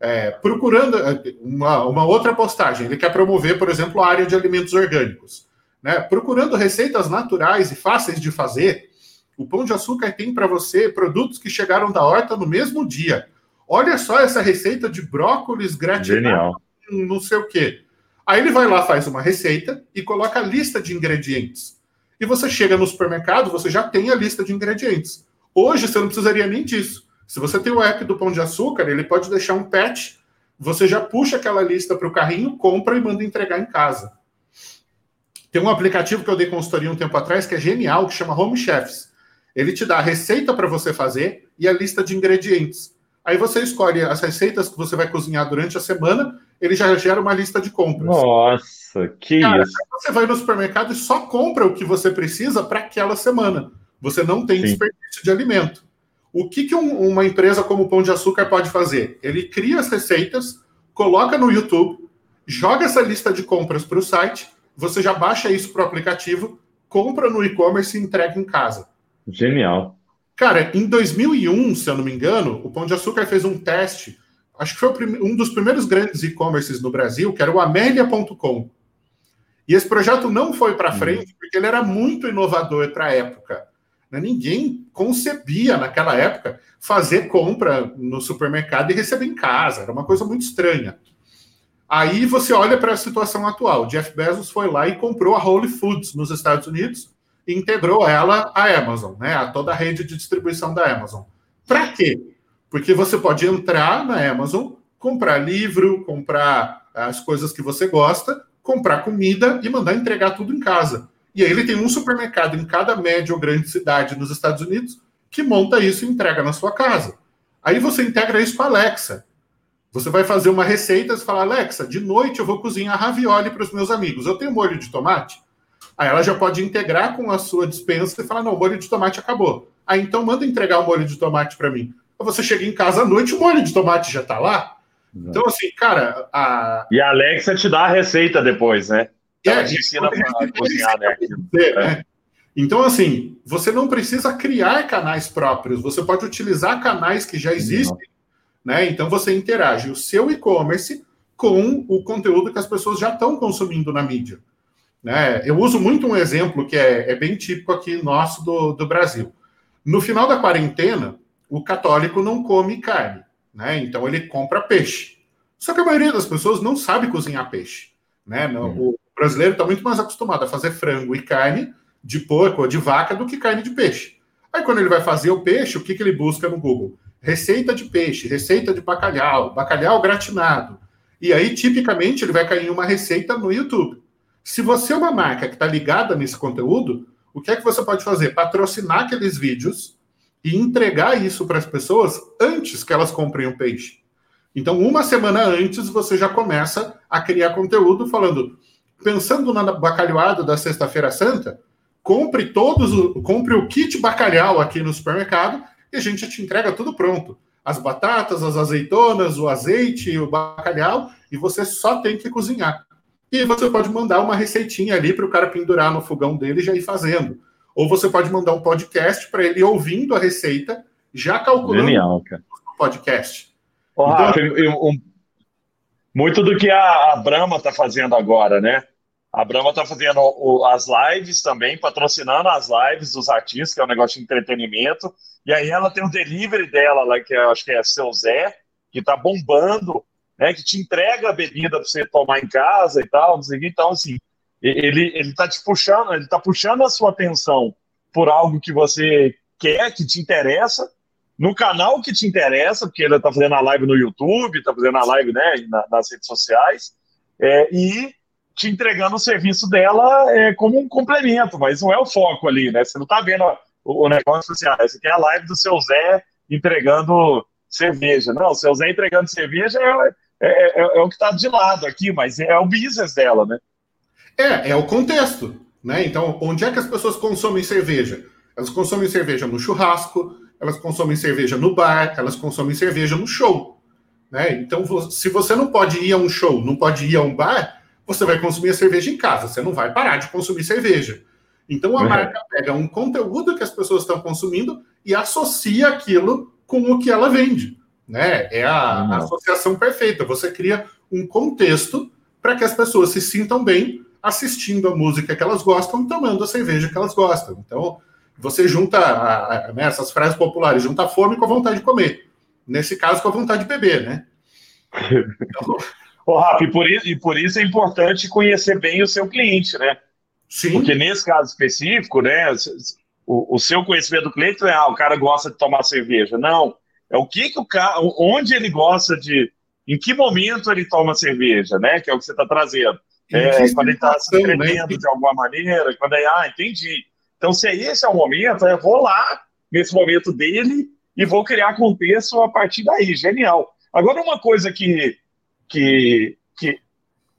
É, procurando é, uma, uma, outra postagem, ele quer promover, por exemplo, a área de alimentos orgânicos. Né? Procurando receitas naturais e fáceis de fazer, o Pão de Açúcar tem para você produtos que chegaram da horta no mesmo dia. Olha só essa receita de brócolis gratinado, não sei o quê. Aí ele vai lá, faz uma receita e coloca a lista de ingredientes. E você chega no supermercado, você já tem a lista de ingredientes. Hoje você não precisaria nem disso. Se você tem o app do Pão de Açúcar, ele pode deixar um patch, você já puxa aquela lista para o carrinho, compra e manda entregar em casa. Tem um aplicativo que eu dei consultoria um tempo atrás que é genial, que chama Home Chefs. Ele te dá a receita para você fazer e a lista de ingredientes. Aí você escolhe as receitas que você vai cozinhar durante a semana, ele já gera uma lista de compras. Nossa, que Cara, isso. Você vai no supermercado e só compra o que você precisa para aquela semana. Você não tem Sim. desperdício de alimento. O que, que um, uma empresa como o Pão de Açúcar pode fazer? Ele cria as receitas, coloca no YouTube, joga essa lista de compras para o site, você já baixa isso para o aplicativo, compra no e-commerce e entrega em casa. Genial. Cara, em 2001, se eu não me engano, o Pão de Açúcar fez um teste. Acho que foi um dos primeiros grandes e-commerces no Brasil, que era o Amélia.com. E esse projeto não foi para uhum. frente porque ele era muito inovador para a época. Né? Ninguém concebia naquela época fazer compra no supermercado e receber em casa. Era uma coisa muito estranha. Aí você olha para a situação atual. Jeff Bezos foi lá e comprou a Whole Foods nos Estados Unidos integrou ela à Amazon, né, a toda a rede de distribuição da Amazon. Para quê? Porque você pode entrar na Amazon, comprar livro, comprar as coisas que você gosta, comprar comida e mandar entregar tudo em casa. E aí ele tem um supermercado em cada média ou grande cidade nos Estados Unidos que monta isso e entrega na sua casa. Aí você integra isso com a Alexa. Você vai fazer uma receita e fala, Alexa, de noite eu vou cozinhar ravioli para os meus amigos. Eu tenho molho de tomate? Aí ela já pode integrar com a sua dispensa e falar: não, o molho de tomate acabou. Aí então manda entregar o molho de tomate para mim. Você chega em casa à noite, o molho de tomate já está lá. Exato. Então, assim, cara. A... E a Alexa te dá a receita depois, né? É, ela te ensina para cozinhar, né? né? Então, assim, você não precisa criar canais próprios, você pode utilizar canais que já existem, né? Então você interage o seu e-commerce com o conteúdo que as pessoas já estão consumindo na mídia. Né? Eu uso muito um exemplo que é, é bem típico aqui nosso do, do Brasil. No final da quarentena, o católico não come carne, né? Então ele compra peixe. Só que a maioria das pessoas não sabe cozinhar peixe, né? Uhum. O brasileiro está muito mais acostumado a fazer frango e carne de porco ou de vaca do que carne de peixe. Aí quando ele vai fazer o peixe, o que, que ele busca no Google? Receita de peixe, receita de bacalhau, bacalhau gratinado. E aí, tipicamente, ele vai cair em uma receita no YouTube. Se você é uma marca que está ligada nesse conteúdo, o que é que você pode fazer? Patrocinar aqueles vídeos e entregar isso para as pessoas antes que elas comprem o peixe. Então, uma semana antes, você já começa a criar conteúdo falando, pensando na bacalhoada da Sexta-feira Santa, compre todos, compre o kit bacalhau aqui no supermercado e a gente te entrega tudo pronto. As batatas, as azeitonas, o azeite, o bacalhau, e você só tem que cozinhar. E você pode mandar uma receitinha ali para o cara pendurar no fogão dele e já ir fazendo. Ou você pode mandar um podcast para ele ouvindo a receita, já calculando Genial, cara. o podcast. Oh, então, Rafa, um, muito do que a, a Brahma está fazendo agora, né? A Brahma está fazendo o, as lives também, patrocinando as lives dos artistas, que é um negócio de entretenimento. E aí ela tem o delivery dela lá, que eu acho que é seu Zé, que está bombando, né? Que te entrega a bebida para você tomar em casa e tal, não sei o que. Então, assim, ele, ele tá te puxando, ele tá puxando a sua atenção por algo que você quer, que te interessa, no canal que te interessa, porque ele tá fazendo a live no YouTube, tá fazendo a live né, nas redes sociais, é, e te entregando o serviço dela é, como um complemento, mas não é o foco ali, né? Você não tá vendo o, o negócio. Assim, ah, esse aqui é a live do seu Zé entregando cerveja. Não, o seu Zé entregando cerveja é, é, é, é o que está de lado aqui, mas é o business dela, né? É, é o contexto, né? Então, onde é que as pessoas consomem cerveja? Elas consomem cerveja no churrasco, elas consomem cerveja no bar, elas consomem cerveja no show, né? Então, se você não pode ir a um show, não pode ir a um bar, você vai consumir a cerveja em casa, você não vai parar de consumir cerveja. Então a uhum. marca pega um conteúdo que as pessoas estão consumindo e associa aquilo com o que ela vende. Né? É a, a associação perfeita. Você cria um contexto para que as pessoas se sintam bem assistindo a música que elas gostam e tomando a cerveja que elas gostam. Então, você junta a, a, né, essas frases populares, junta a fome com a vontade de comer. Nesse caso, com a vontade de beber, né? Então, Ô, Rafa, e por, isso, e por isso é importante conhecer bem o seu cliente, né? Sim. Porque nesse caso específico, né, o, o seu conhecimento do cliente não é, ah, o cara gosta de tomar cerveja. Não. É o que, que o cara, onde ele gosta de, em que momento ele toma cerveja, né? Que é o que você está trazendo. É, quando ele está se tremendo né? de alguma maneira, quando é, ah, entendi. Então, se esse é o momento, eu vou lá nesse momento dele e vou criar contexto a partir daí. Genial. Agora, uma coisa que que, que,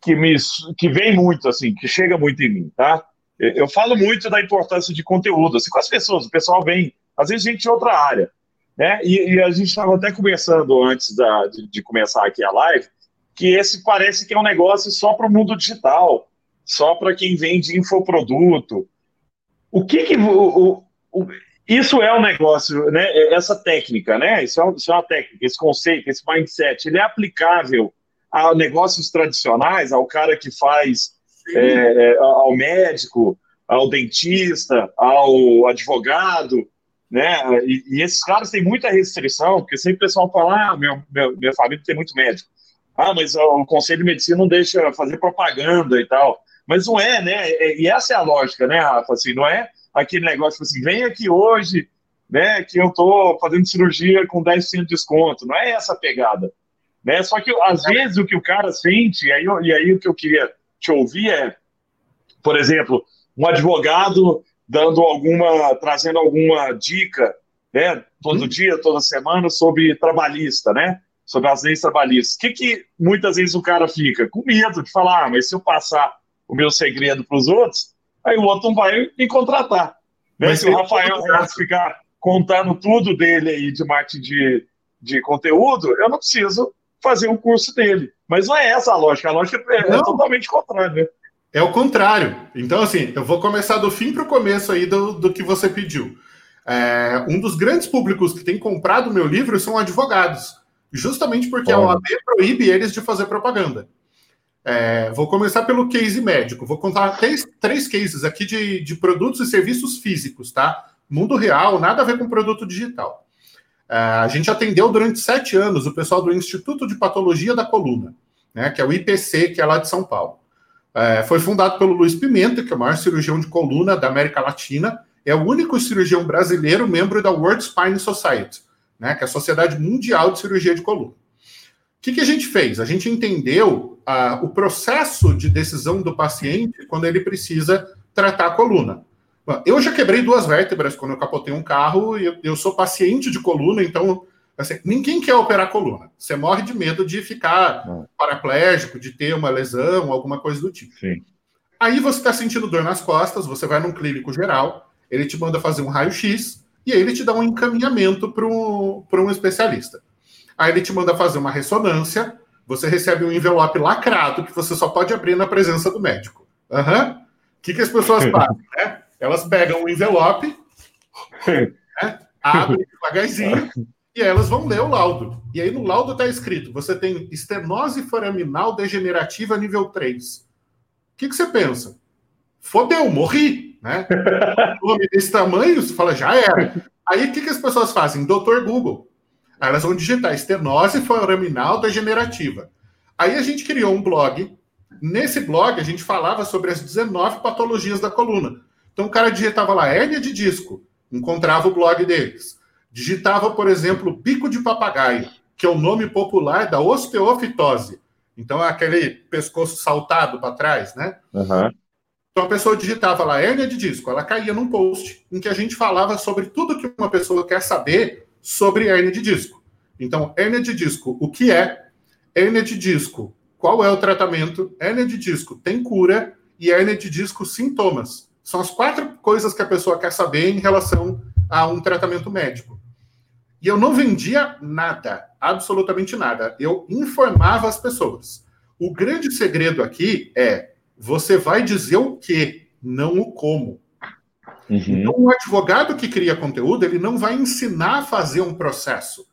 que, me, que vem muito, assim, que chega muito em mim, tá? Eu, eu falo muito da importância de conteúdo, assim, com as pessoas, o pessoal vem, às vezes gente de outra área, né? E, e a gente estava até conversando antes da, de, de, começar aqui a live, que esse parece que é um negócio só para o mundo digital, só para quem vende infoproduto. O que que... O, o, isso é um negócio, né? Essa técnica, né? Isso é, isso é uma técnica, esse conceito, esse mindset, ele é aplicável a negócios tradicionais, ao cara que faz, é, é, ao médico, ao dentista, ao advogado, né? E, e, esses caras têm muita restrição, porque sempre o pessoal fala, ah, meu, meu, minha família tem muito médico. Ah, mas o Conselho de Medicina não deixa fazer propaganda e tal. Mas não é, né? É, e essa é a lógica, né, Rafa? Assim, não é aquele negócio tipo assim, vem aqui hoje, né, que eu tô fazendo cirurgia com 10% de desconto. Não é essa a pegada. Né? Só que, às vezes, o que o cara sente, e aí, e aí o que eu queria te ouvir é, por exemplo, um advogado dando alguma, trazendo alguma dica, né, todo hum. dia, toda semana, sobre trabalhista, né? Sobre as leis trabalhistas. O que, que muitas vezes o cara fica? Com medo de falar, ah, mas se eu passar o meu segredo para os outros, aí o outro não vai me contratar. Né? Mas se o Rafael ficar contando tudo dele aí de marketing de, de conteúdo, eu não preciso fazer o curso dele. Mas não é essa a lógica, a lógica é, é totalmente contrária, né? É o contrário. Então, assim, eu vou começar do fim para o começo aí do, do que você pediu. É, um dos grandes públicos que tem comprado meu livro são advogados, justamente porque Olha. a OAB proíbe eles de fazer propaganda. É, vou começar pelo case médico. Vou contar três, três cases aqui de, de produtos e serviços físicos, tá? Mundo real, nada a ver com produto digital. É, a gente atendeu durante sete anos o pessoal do Instituto de Patologia da Coluna, né, que é o IPC, que é lá de São Paulo. É, foi fundado pelo Luiz Pimenta, que é o maior cirurgião de coluna da América Latina, é o único cirurgião brasileiro membro da World Spine Society, né, que é a Sociedade Mundial de Cirurgia de Coluna. O que, que a gente fez? A gente entendeu uh, o processo de decisão do paciente quando ele precisa tratar a coluna. Eu já quebrei duas vértebras quando eu capotei um carro e eu sou paciente de coluna, então assim, ninguém quer operar coluna. Você morre de medo de ficar Não. paraplégico, de ter uma lesão, alguma coisa do tipo. Sim. Aí você está sentindo dor nas costas, você vai num clínico geral, ele te manda fazer um raio-x e aí ele te dá um encaminhamento para um, um especialista. Aí ele te manda fazer uma ressonância, você recebe um envelope lacrado que você só pode abrir na presença do médico. Uhum. O que, que as pessoas fazem? Né? Elas pegam o envelope, né? abrem devagarzinho e elas vão ler o laudo. E aí no laudo está escrito: você tem estenose foraminal degenerativa nível 3. O que, que você pensa? Fodeu, morri. Né? O nome desse tamanho, você fala, já era. Aí o que, que as pessoas fazem? Doutor Google. Aí elas vão digitar estenose foraminal degenerativa. Aí a gente criou um blog. Nesse blog a gente falava sobre as 19 patologias da coluna. Então o cara digitava lá hérnia de disco, encontrava o blog deles. Digitava, por exemplo, bico de papagaio, que é o nome popular da osteofitose. Então é aquele pescoço saltado para trás, né? Uhum. Então a pessoa digitava lá hérnia de disco, ela caía num post em que a gente falava sobre tudo que uma pessoa quer saber sobre hérnia de disco. Então, hérnia de disco, o que é? Hérnia de disco, qual é o tratamento? Hérnia de disco tem cura e hérnia de disco sintomas. São as quatro coisas que a pessoa quer saber em relação a um tratamento médico. E eu não vendia nada, absolutamente nada. Eu informava as pessoas. O grande segredo aqui é você vai dizer o que, não o como. Uhum. Então, o advogado que cria conteúdo, ele não vai ensinar a fazer um processo.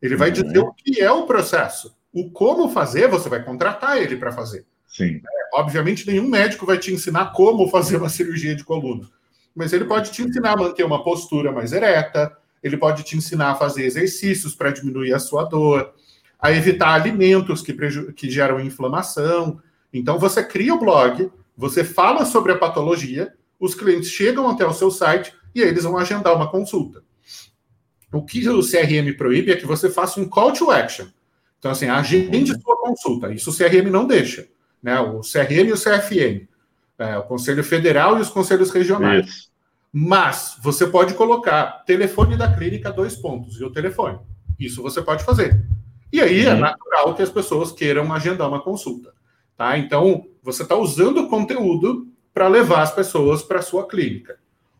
Ele vai uhum. dizer o que é o processo. O como fazer, você vai contratar ele para fazer. Sim. É, obviamente, nenhum médico vai te ensinar como fazer uma cirurgia de coluna. Mas ele pode te ensinar a manter uma postura mais ereta, ele pode te ensinar a fazer exercícios para diminuir a sua dor, a evitar alimentos que, que geram inflamação, então você cria o blog, você fala sobre a patologia, os clientes chegam até o seu site e aí eles vão agendar uma consulta. O que o CRM proíbe é que você faça um call to action. Então, assim, agende sua consulta. Isso o CRM não deixa. Né? O CRM e o CFM. É, o Conselho Federal e os Conselhos Regionais. Isso. Mas você pode colocar telefone da clínica, dois pontos, e o telefone. Isso você pode fazer. E aí é natural que as pessoas queiram agendar uma consulta. Tá? Então, você está usando o conteúdo para levar as pessoas para a sua clínica.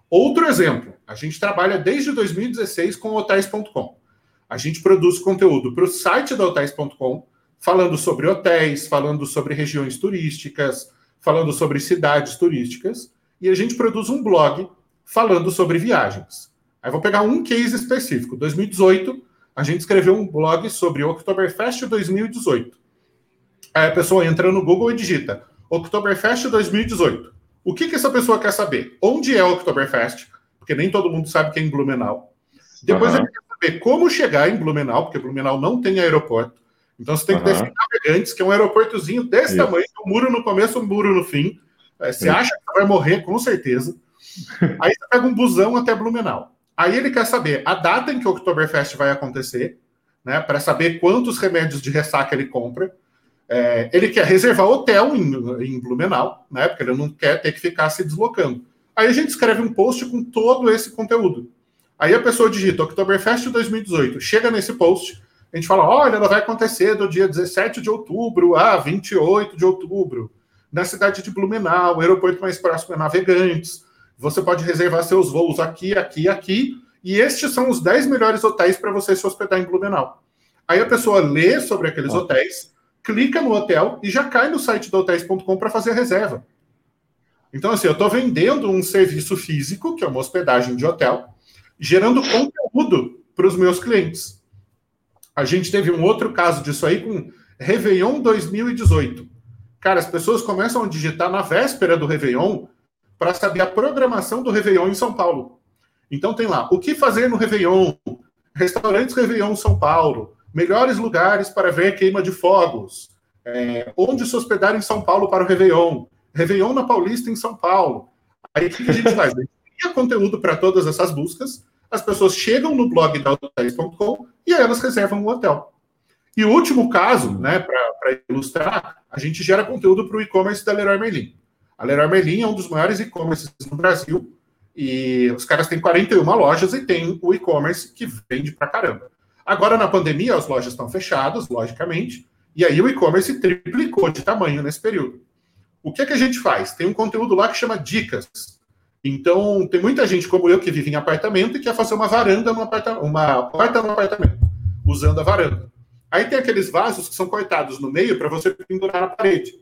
Outro exemplo, a gente trabalha desde 2016 com hotéis.com. A gente produz conteúdo para o site da hotéis.com, falando sobre hotéis, falando sobre regiões turísticas, falando sobre cidades turísticas, e a gente produz um blog falando sobre viagens. Aí vou pegar um case específico. 2018, a gente escreveu um blog sobre o Oktoberfest 2018. Aí a pessoa entra no Google e digita Oktoberfest 2018. O que, que essa pessoa quer saber? Onde é o Oktoberfest? Porque nem todo mundo sabe que é em Blumenau. Depois uhum. ele quer saber como chegar em Blumenau, porque Blumenau não tem aeroporto. Então você tem que uhum. navegantes, que é um aeroportozinho desse Isso. tamanho, um muro no começo, um muro no fim. É, você Isso. acha que vai morrer, com certeza. Aí você pega um busão até Blumenau. Aí ele quer saber a data em que o Oktoberfest vai acontecer, né? Para saber quantos remédios de ressaca ele compra. É, ele quer reservar hotel em, em, Blumenau, né? Porque ele não quer ter que ficar se deslocando. Aí a gente escreve um post com todo esse conteúdo. Aí a pessoa digita Oktoberfest 2018, chega nesse post, a gente fala: olha, ela vai acontecer do dia 17 de outubro a 28 de outubro, na cidade de Blumenau, o aeroporto mais próximo é Navegantes. Você pode reservar seus voos aqui, aqui, aqui, e estes são os 10 melhores hotéis para você se hospedar em Blumenau. Aí a pessoa lê sobre aqueles hotéis clica no hotel e já cai no site do hotéis.com para fazer a reserva. Então, assim, eu estou vendendo um serviço físico, que é uma hospedagem de hotel, gerando conteúdo para os meus clientes. A gente teve um outro caso disso aí com Réveillon 2018. Cara, as pessoas começam a digitar na véspera do Réveillon para saber a programação do Réveillon em São Paulo. Então tem lá, o que fazer no Réveillon? Restaurantes Réveillon São Paulo melhores lugares para ver queima de fogos, é, onde se hospedar em São Paulo para o Réveillon, Réveillon na Paulista em São Paulo. Aí o que a gente faz? A gente cria conteúdo para todas essas buscas, as pessoas chegam no blog da hotéis.com e aí elas reservam o hotel. E o último caso, né, para ilustrar, a gente gera conteúdo para o e-commerce da Leroy Merlin. A Leroy Merlin é um dos maiores e-commerces no Brasil e os caras têm 41 lojas e tem o e-commerce que vende para caramba. Agora, na pandemia, as lojas estão fechadas, logicamente, e aí o e-commerce triplicou de tamanho nesse período. O que é que a gente faz? Tem um conteúdo lá que chama Dicas. Então, tem muita gente como eu que vive em apartamento e quer fazer uma varanda no apartamento, uma porta no apartamento, usando a varanda. Aí tem aqueles vasos que são cortados no meio para você pendurar na parede.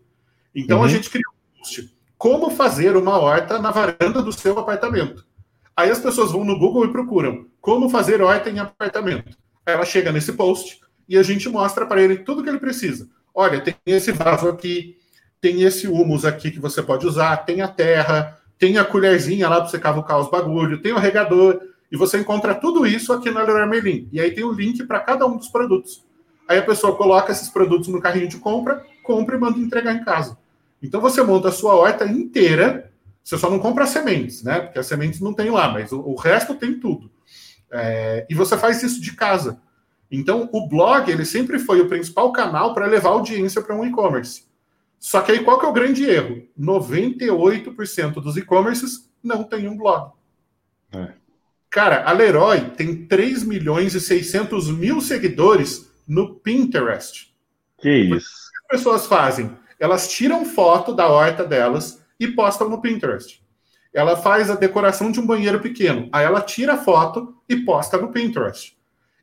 Então uhum. a gente criou um post. Como fazer uma horta na varanda do seu apartamento? Aí as pessoas vão no Google e procuram como fazer horta em apartamento. Aí ela chega nesse post e a gente mostra para ele tudo que ele precisa. Olha, tem esse vaso aqui, tem esse humus aqui que você pode usar, tem a terra, tem a colherzinha lá para você cavucar os bagulho, tem o regador, e você encontra tudo isso aqui na Leroy Merlin. E aí tem o link para cada um dos produtos. Aí a pessoa coloca esses produtos no carrinho de compra, compra e manda entregar em casa. Então você monta a sua horta inteira, você só não compra sementes, né? Porque as sementes não tem lá, mas o, o resto tem tudo. É, e você faz isso de casa. Então o blog ele sempre foi o principal canal para levar audiência para um e-commerce. Só que aí qual que é o grande erro? 98% dos e-commerces não tem um blog. É. Cara, a Leroy tem 3 milhões e 600 mil seguidores no Pinterest. Que isso? O que as pessoas fazem? Elas tiram foto da horta delas e postam no Pinterest. Ela faz a decoração de um banheiro pequeno. Aí ela tira a foto e posta no Pinterest.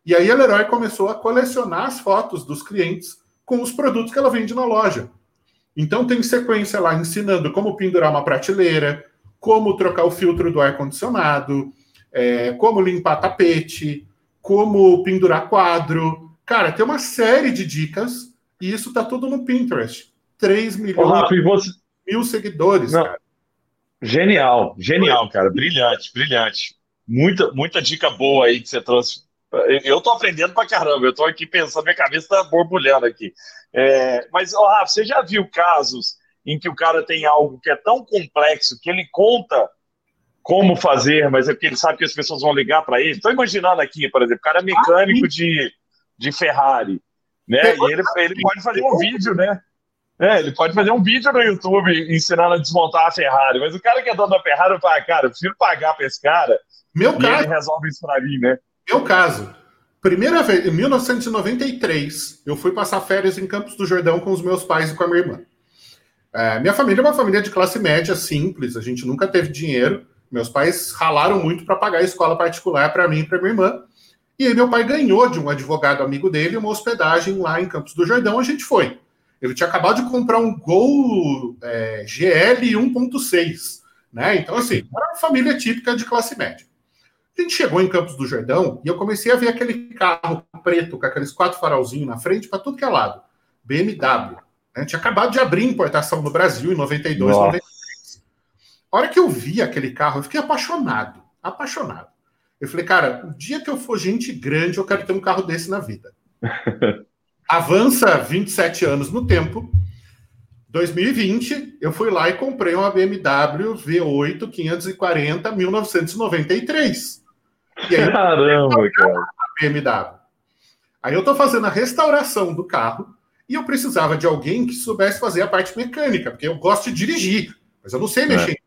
E aí a Leroy começou a colecionar as fotos dos clientes com os produtos que ela vende na loja. Então tem sequência lá ensinando como pendurar uma prateleira, como trocar o filtro do ar-condicionado, é, como limpar tapete, como pendurar quadro. Cara, tem uma série de dicas e isso tá tudo no Pinterest. 3 milhões Rafa, você... mil seguidores, Não. cara. Genial, genial, cara. Brilhante, brilhante. Muita, muita dica boa aí que você trouxe. Eu tô aprendendo pra caramba. Eu tô aqui pensando, minha cabeça tá borbulhando aqui. É, mas, oh, Rafa, você já viu casos em que o cara tem algo que é tão complexo que ele conta como fazer, mas é porque ele sabe que as pessoas vão ligar para ele. Estou imaginando aqui, por exemplo, o cara é mecânico de, de Ferrari, né? E ele, ele pode fazer um vídeo, né? É, ele pode fazer um vídeo no YouTube ensinando a desmontar a Ferrari, mas o cara que é dono da Ferrari fala, cara, eu prefiro pagar para esse cara. Meu e caso. ele resolve isso para mim, né? Meu caso. Primeira vez, em 1993, eu fui passar férias em Campos do Jordão com os meus pais e com a minha irmã. É, minha família é uma família de classe média simples, a gente nunca teve dinheiro. Meus pais ralaram muito para pagar a escola particular para mim e para minha irmã. E aí meu pai ganhou de um advogado amigo dele uma hospedagem lá em Campos do Jordão, a gente foi. Ele tinha acabado de comprar um Gol é, GL 1.6, né? Então, assim, era uma família típica de classe média. A gente chegou em Campos do Jordão e eu comecei a ver aquele carro preto com aqueles quatro farolzinhos na frente para tudo que é lado. BMW. Né? Tinha acabado de abrir importação no Brasil em 92, Nossa. 93. A hora que eu vi aquele carro, eu fiquei apaixonado. Apaixonado. Eu falei, cara, o dia que eu for gente grande, eu quero ter um carro desse na vida. Avança 27 anos no tempo. 2020, eu fui lá e comprei uma BMW V8 540 1993. E aí, Caramba, cara. BMW. Aí eu tô fazendo a restauração do carro e eu precisava de alguém que soubesse fazer a parte mecânica, porque eu gosto de dirigir, mas eu não sei mexer é.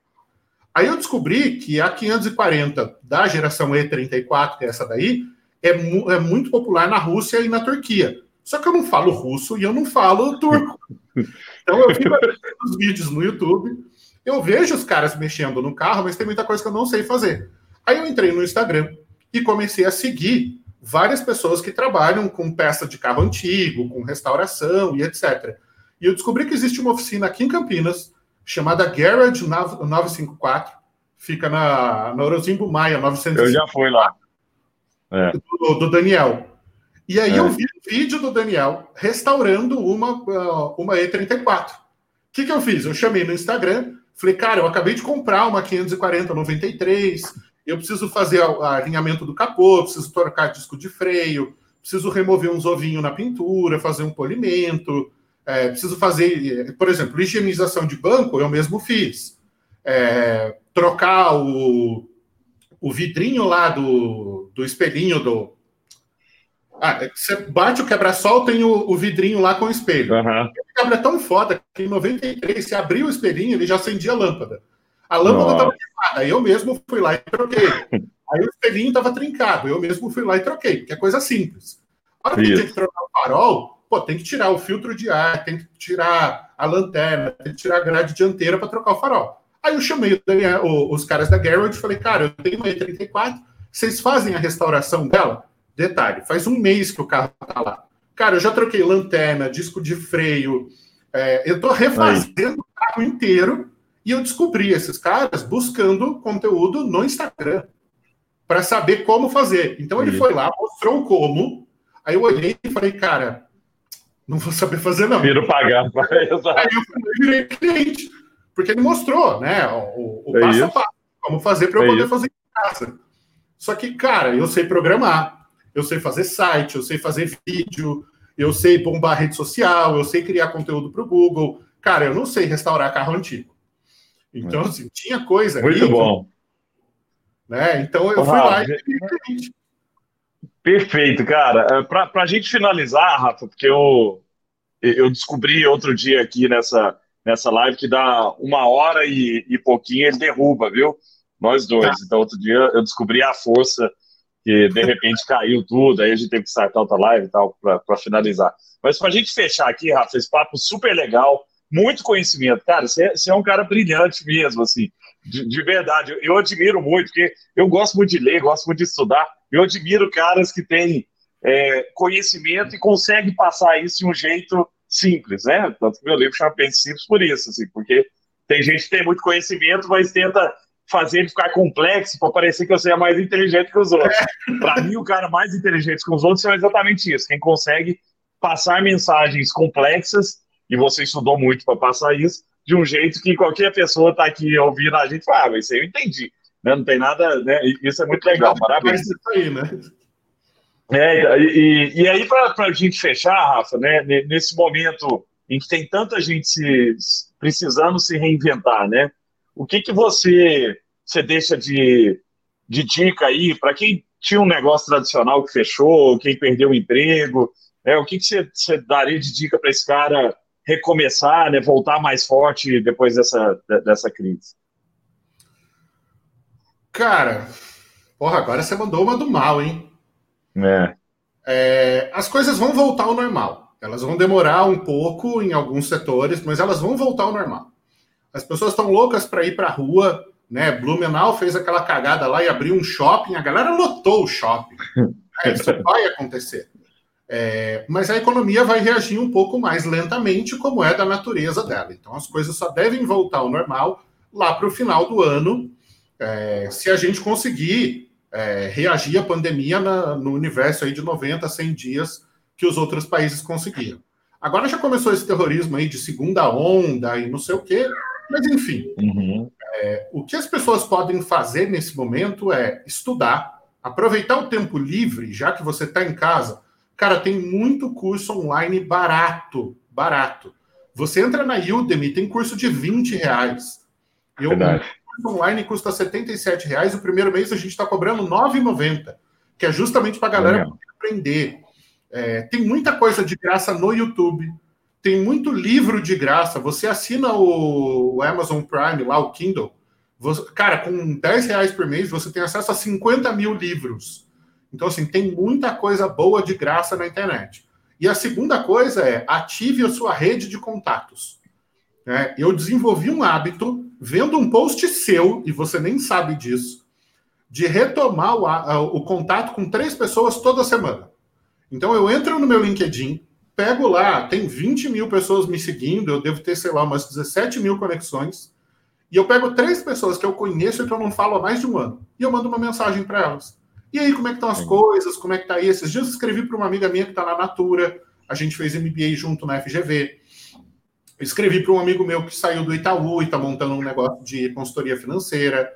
Aí eu descobri que a 540 da geração E34, que é essa daí, é, mu é muito popular na Rússia e na Turquia. Só que eu não falo russo e eu não falo turco. Então eu fico os vídeos no YouTube, eu vejo os caras mexendo no carro, mas tem muita coisa que eu não sei fazer. Aí eu entrei no Instagram e comecei a seguir várias pessoas que trabalham com peça de carro antigo, com restauração e etc. E eu descobri que existe uma oficina aqui em Campinas chamada Garage 954, fica na, na Orozimbo Maia 900. Eu já fui lá. É. Do, do, Daniel. E aí é. eu vi um vídeo do Daniel restaurando uma, uh, uma E34. O que, que eu fiz? Eu chamei no Instagram, falei, cara, eu acabei de comprar uma 540 93, eu preciso fazer o alinhamento do capô, preciso trocar disco de freio, preciso remover uns ovinhos na pintura, fazer um polimento, é, preciso fazer, por exemplo, higienização de banco, eu mesmo fiz. É, trocar o, o vidrinho lá do, do espelhinho do. Ah, é você bate o quebra-sol, tem o, o, vidrinho lá com o espelho. Uhum. O quebra é tão foda que em 93, se abriu o espelhinho, ele já acendia a lâmpada. A lâmpada estava queimada, eu mesmo fui lá e troquei. Aí o espelhinho estava trincado, eu mesmo fui lá e troquei, porque é coisa simples. A hora que tinha que trocar o farol, pô, tem que tirar o filtro de ar, tem que tirar a lanterna, tem que tirar a grade dianteira para trocar o farol. Aí eu chamei os caras da Garrett e falei, cara, eu tenho uma E34, vocês fazem a restauração dela? Detalhe, faz um mês que o carro tá lá. Cara, eu já troquei lanterna, disco de freio. É, eu estou refazendo Aí. o carro inteiro e eu descobri esses caras buscando conteúdo no Instagram para saber como fazer. Então ele foi lá, mostrou como. Aí eu olhei e falei, cara, não vou saber fazer não. Viro pagar. Aí eu virei cliente, porque ele mostrou, né, o, o é passo a passo, como fazer para eu é poder isso. fazer em casa. Só que, cara, eu sei programar, eu sei fazer site, eu sei fazer vídeo, eu sei bombar rede social, eu sei criar conteúdo para o Google. Cara, eu não sei restaurar carro antigo. Então, é. assim, tinha coisa. Muito ali, bom. Né? Então eu fui lá e Perfeito, cara. É, para a gente finalizar, Rafa, porque eu, eu descobri outro dia aqui nessa, nessa live que dá uma hora e, e pouquinho ele derruba, viu? Nós dois. Tá. Então, outro dia eu descobri a força que de repente caiu tudo, aí a gente teve que startar outra live e tal para finalizar. Mas para a gente fechar aqui, Rafa, esse papo super legal, muito conhecimento. Cara, você, é um cara brilhante mesmo, assim, de, de, verdade. Eu, admiro muito, porque eu gosto muito de ler, gosto muito de estudar. Eu admiro caras que têm é, conhecimento e conseguem passar isso de um jeito simples, né? Tanto que meu livro chama Simples por isso, assim, porque tem gente que tem muito conhecimento, mas tenta fazer ele ficar complexo para parecer que eu seja mais inteligente que os outros. para mim, o cara mais inteligente que os outros é exatamente isso. Quem consegue passar mensagens complexas, e você estudou muito para passar isso, de um jeito que qualquer pessoa está aqui ouvindo a gente fala, ah, isso aí eu entendi. Né? Não tem nada, né? Isso é muito legal, parabéns. Isso aí, né? É, e, e aí, para a gente fechar, Rafa, né, nesse momento em que tem tanta gente se, precisando se reinventar, né? O que, que você, você deixa de, de dica aí para quem tinha um negócio tradicional que fechou, quem perdeu o emprego? Né, o que, que você, você daria de dica para esse cara recomeçar, né, voltar mais forte depois dessa, dessa crise? Cara, porra, agora você mandou uma do mal, hein? É. é. As coisas vão voltar ao normal. Elas vão demorar um pouco em alguns setores, mas elas vão voltar ao normal. As pessoas estão loucas para ir para a rua, né? Blumenau fez aquela cagada lá e abriu um shopping, a galera lotou o shopping. É, isso vai acontecer. É, mas a economia vai reagir um pouco mais lentamente, como é da natureza dela. Então as coisas só devem voltar ao normal lá para o final do ano, é, se a gente conseguir é, reagir à pandemia na, no universo aí de 90, 100 dias que os outros países conseguiram. Agora já começou esse terrorismo aí de segunda onda e não sei o quê, mas, enfim, uhum. é, o que as pessoas podem fazer nesse momento é estudar, aproveitar o tempo livre, já que você está em casa. Cara, tem muito curso online barato, barato. Você entra na Udemy, tem curso de 20 reais. Eu, Verdade. curso online custa 77 reais, o primeiro mês a gente está cobrando 9,90, que é justamente para a galera aprender. É, tem muita coisa de graça no YouTube tem muito livro de graça. Você assina o, Amazon Prime, lá o Kindle. Você, cara, com 10 reais por mês, você tem acesso a 50 mil livros. Então, assim, tem muita coisa boa de graça na internet. E a segunda coisa é ative a sua rede de contatos. É, eu desenvolvi um hábito, vendo um post seu, e você nem sabe disso, de retomar o, o contato com três pessoas toda semana. Então, eu entro no meu LinkedIn, pego lá, tem 20 mil pessoas me seguindo, eu devo ter, sei lá, umas 17 mil conexões, e eu pego três pessoas que eu conheço e que eu não falo há mais de um ano, e eu mando uma mensagem para elas. E aí, como é que estão as coisas? Como é que tá aí? Esses dias eu escrevi para uma amiga minha que está na Natura, a gente fez MBA junto na FGV. Eu escrevi para um amigo meu que saiu do Itaú e está montando um negócio de consultoria financeira.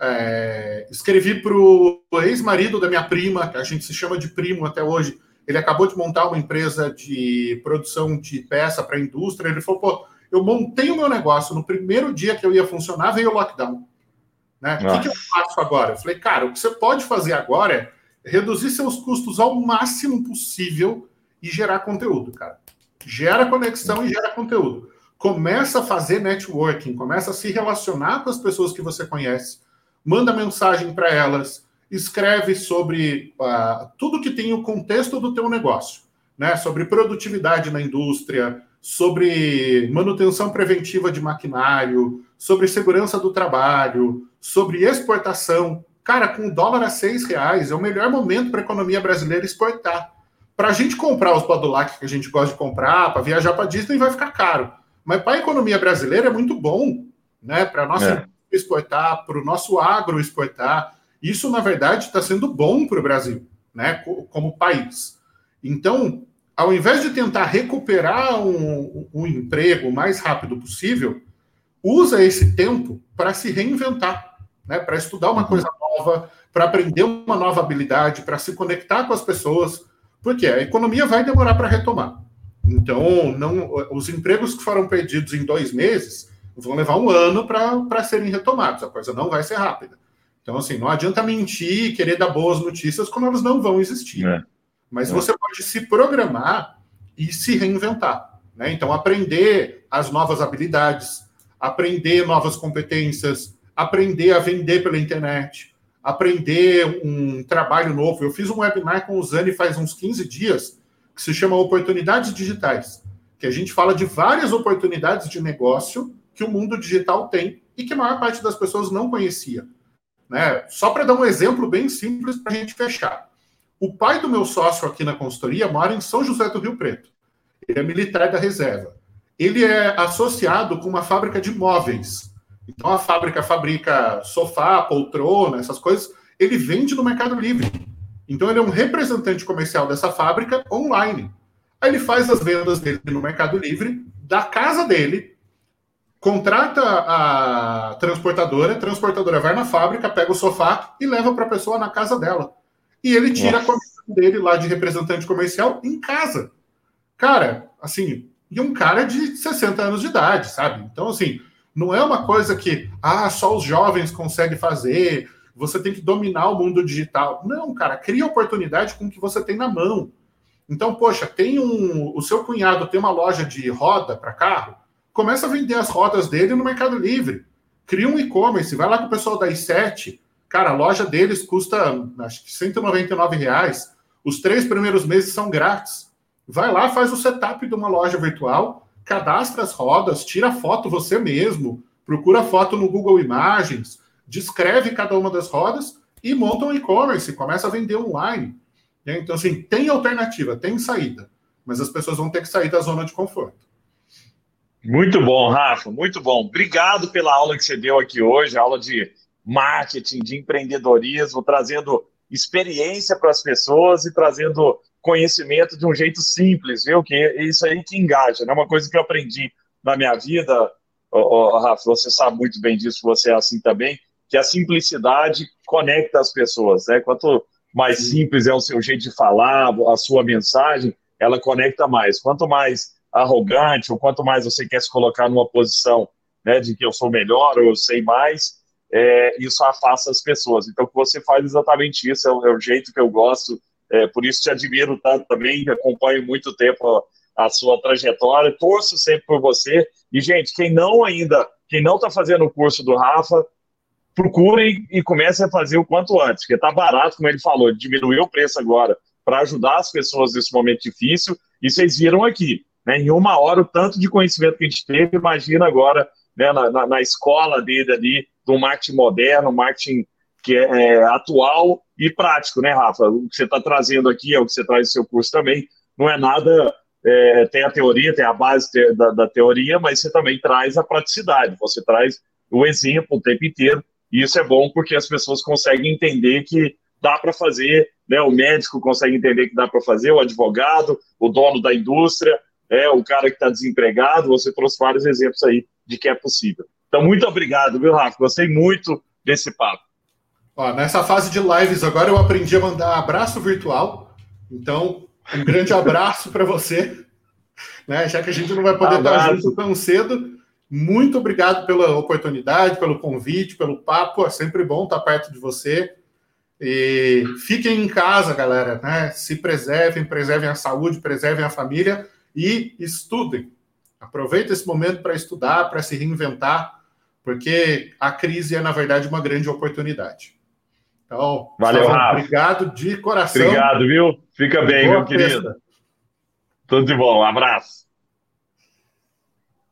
É... escrevi para o ex-marido da minha prima, que a gente se chama de primo até hoje, ele acabou de montar uma empresa de produção de peça para a indústria. Ele falou: pô, eu montei o meu negócio no primeiro dia que eu ia funcionar, veio o lockdown. Né? O que, que, eu faço agora? Eu falei, cara, o que você pode fazer agora é reduzir seus custos ao máximo possível e gerar conteúdo, cara. Gera conexão e gera conteúdo. Começa a fazer networking, começa a se relacionar com as pessoas que você conhece, manda mensagem para elas, escreve sobre uh, tudo que tem o contexto do teu negócio, né? Sobre produtividade na indústria, sobre manutenção preventiva de maquinário, sobre segurança do trabalho, sobre exportação. Cara, com o dólar a seis reais é o melhor momento para a economia brasileira exportar. para a gente comprar os Badulac que a gente gosta de comprar, para viajar para Disney vai ficar caro. Mas para a economia brasileira é muito bom, né? Para nossa é. exportar, para o nosso agro exportar. Isso, na verdade, está sendo bom para o Brasil, né? Como país. Então, ao invés de tentar recuperar um, um emprego o mais rápido possível, usa esse tempo para se reinventar, né? Para estudar uma uhum. coisa nova, para aprender uma nova habilidade, para se conectar com as pessoas porque a economia vai demorar para retomar. Então, não, os empregos que foram perdidos em dois meses vão levar um ano para serem retomados. A coisa não vai ser rápida. Então, assim, não adianta mentir e querer dar boas notícias como elas não vão existir. É. Mas é. você pode se programar e se reinventar. Né? Então, aprender as novas habilidades, aprender novas competências, aprender a vender pela internet, aprender um trabalho novo. Eu fiz um webinar com o Zani faz uns 15 dias, que se chama Oportunidades Digitais, que a gente fala de várias oportunidades de negócio que o mundo digital tem e que a maior parte das pessoas não conhecia. Né? Só para dar um exemplo bem simples para a gente fechar. O pai do meu sócio aqui na consultoria mora em São José do Rio Preto. Ele é militar da reserva. Ele é associado com uma fábrica de móveis então a fábrica fabrica sofá, poltrona, essas coisas, ele vende no Mercado Livre. Então ele é um representante comercial dessa fábrica online. Aí ele faz as vendas dele no Mercado Livre, da casa dele, contrata a transportadora, a transportadora vai na fábrica, pega o sofá e leva para a pessoa na casa dela. E ele tira Nossa. a comissão dele lá de representante comercial em casa. Cara, assim, e um cara de 60 anos de idade, sabe? Então, assim, não é uma coisa que ah, só os jovens conseguem fazer, você tem que dominar o mundo digital. Não, cara, cria oportunidade com o que você tem na mão. Então, poxa, tem um. O seu cunhado tem uma loja de roda para carro, começa a vender as rodas dele no Mercado Livre. Cria um e-commerce, vai lá com o pessoal da i7. Cara, a loja deles custa acho que 199 reais. Os três primeiros meses são grátis. Vai lá, faz o setup de uma loja virtual cadastra as rodas, tira foto você mesmo, procura foto no Google Imagens, descreve cada uma das rodas e monta um e-commerce, começa a vender online. Né? Então, assim, tem alternativa, tem saída, mas as pessoas vão ter que sair da zona de conforto. Muito bom, Rafa, muito bom. Obrigado pela aula que você deu aqui hoje, aula de marketing, de empreendedorismo, trazendo experiência para as pessoas e trazendo conhecimento de um jeito simples, viu? Que é isso aí que engaja, né? Uma coisa que eu aprendi na minha vida, oh, oh, Rafa, você sabe muito bem disso, você é assim também, que a simplicidade conecta as pessoas, né? Quanto mais simples é o seu jeito de falar, a sua mensagem, ela conecta mais. Quanto mais arrogante, ou quanto mais você quer se colocar numa posição né, de que eu sou melhor, ou eu sei mais, é, isso afasta as pessoas. Então, o que você faz exatamente isso, é o, é o jeito que eu gosto é, por isso te admiro tanto também, acompanho muito tempo a, a sua trajetória, torço sempre por você. E, gente, quem não ainda, quem não está fazendo o curso do Rafa, procurem e comecem a fazer o quanto antes, porque está barato, como ele falou, diminuiu o preço agora para ajudar as pessoas nesse momento difícil. E vocês viram aqui, né, em uma hora, o tanto de conhecimento que a gente teve, imagina agora né, na, na, na escola dele ali, do marketing moderno, marketing que é, é, atual e prático, né, Rafa? O que você está trazendo aqui é o que você traz no seu curso também. Não é nada. É, tem a teoria, tem a base te, da, da, teoria, mas você também traz a praticidade. Você traz o exemplo o tempo inteiro. E isso é bom porque as pessoas conseguem entender que dá para fazer, né? O médico consegue entender que dá para fazer, o advogado, o dono da indústria, é o cara que está desempregado. Você trouxe vários exemplos aí de que é possível. Então, muito obrigado, viu, Rafa? Gostei muito desse papo. Ó, nessa fase de lives agora eu aprendi a mandar abraço virtual. Então, um grande abraço para você. Né? Já que a gente não vai poder abraço. estar junto tão cedo. Muito obrigado pela oportunidade, pelo convite, pelo papo. É sempre bom estar perto de você. E fiquem em casa, galera. Né? Se preservem, preservem a saúde, preservem a família e estudem. Aproveitem esse momento para estudar, para se reinventar, porque a crise é, na verdade, uma grande oportunidade. Então, Valeu, Rafa. Obrigado de coração. Obrigado, viu? Fica bem, Boa meu querido. Tudo de bom. Um abraço.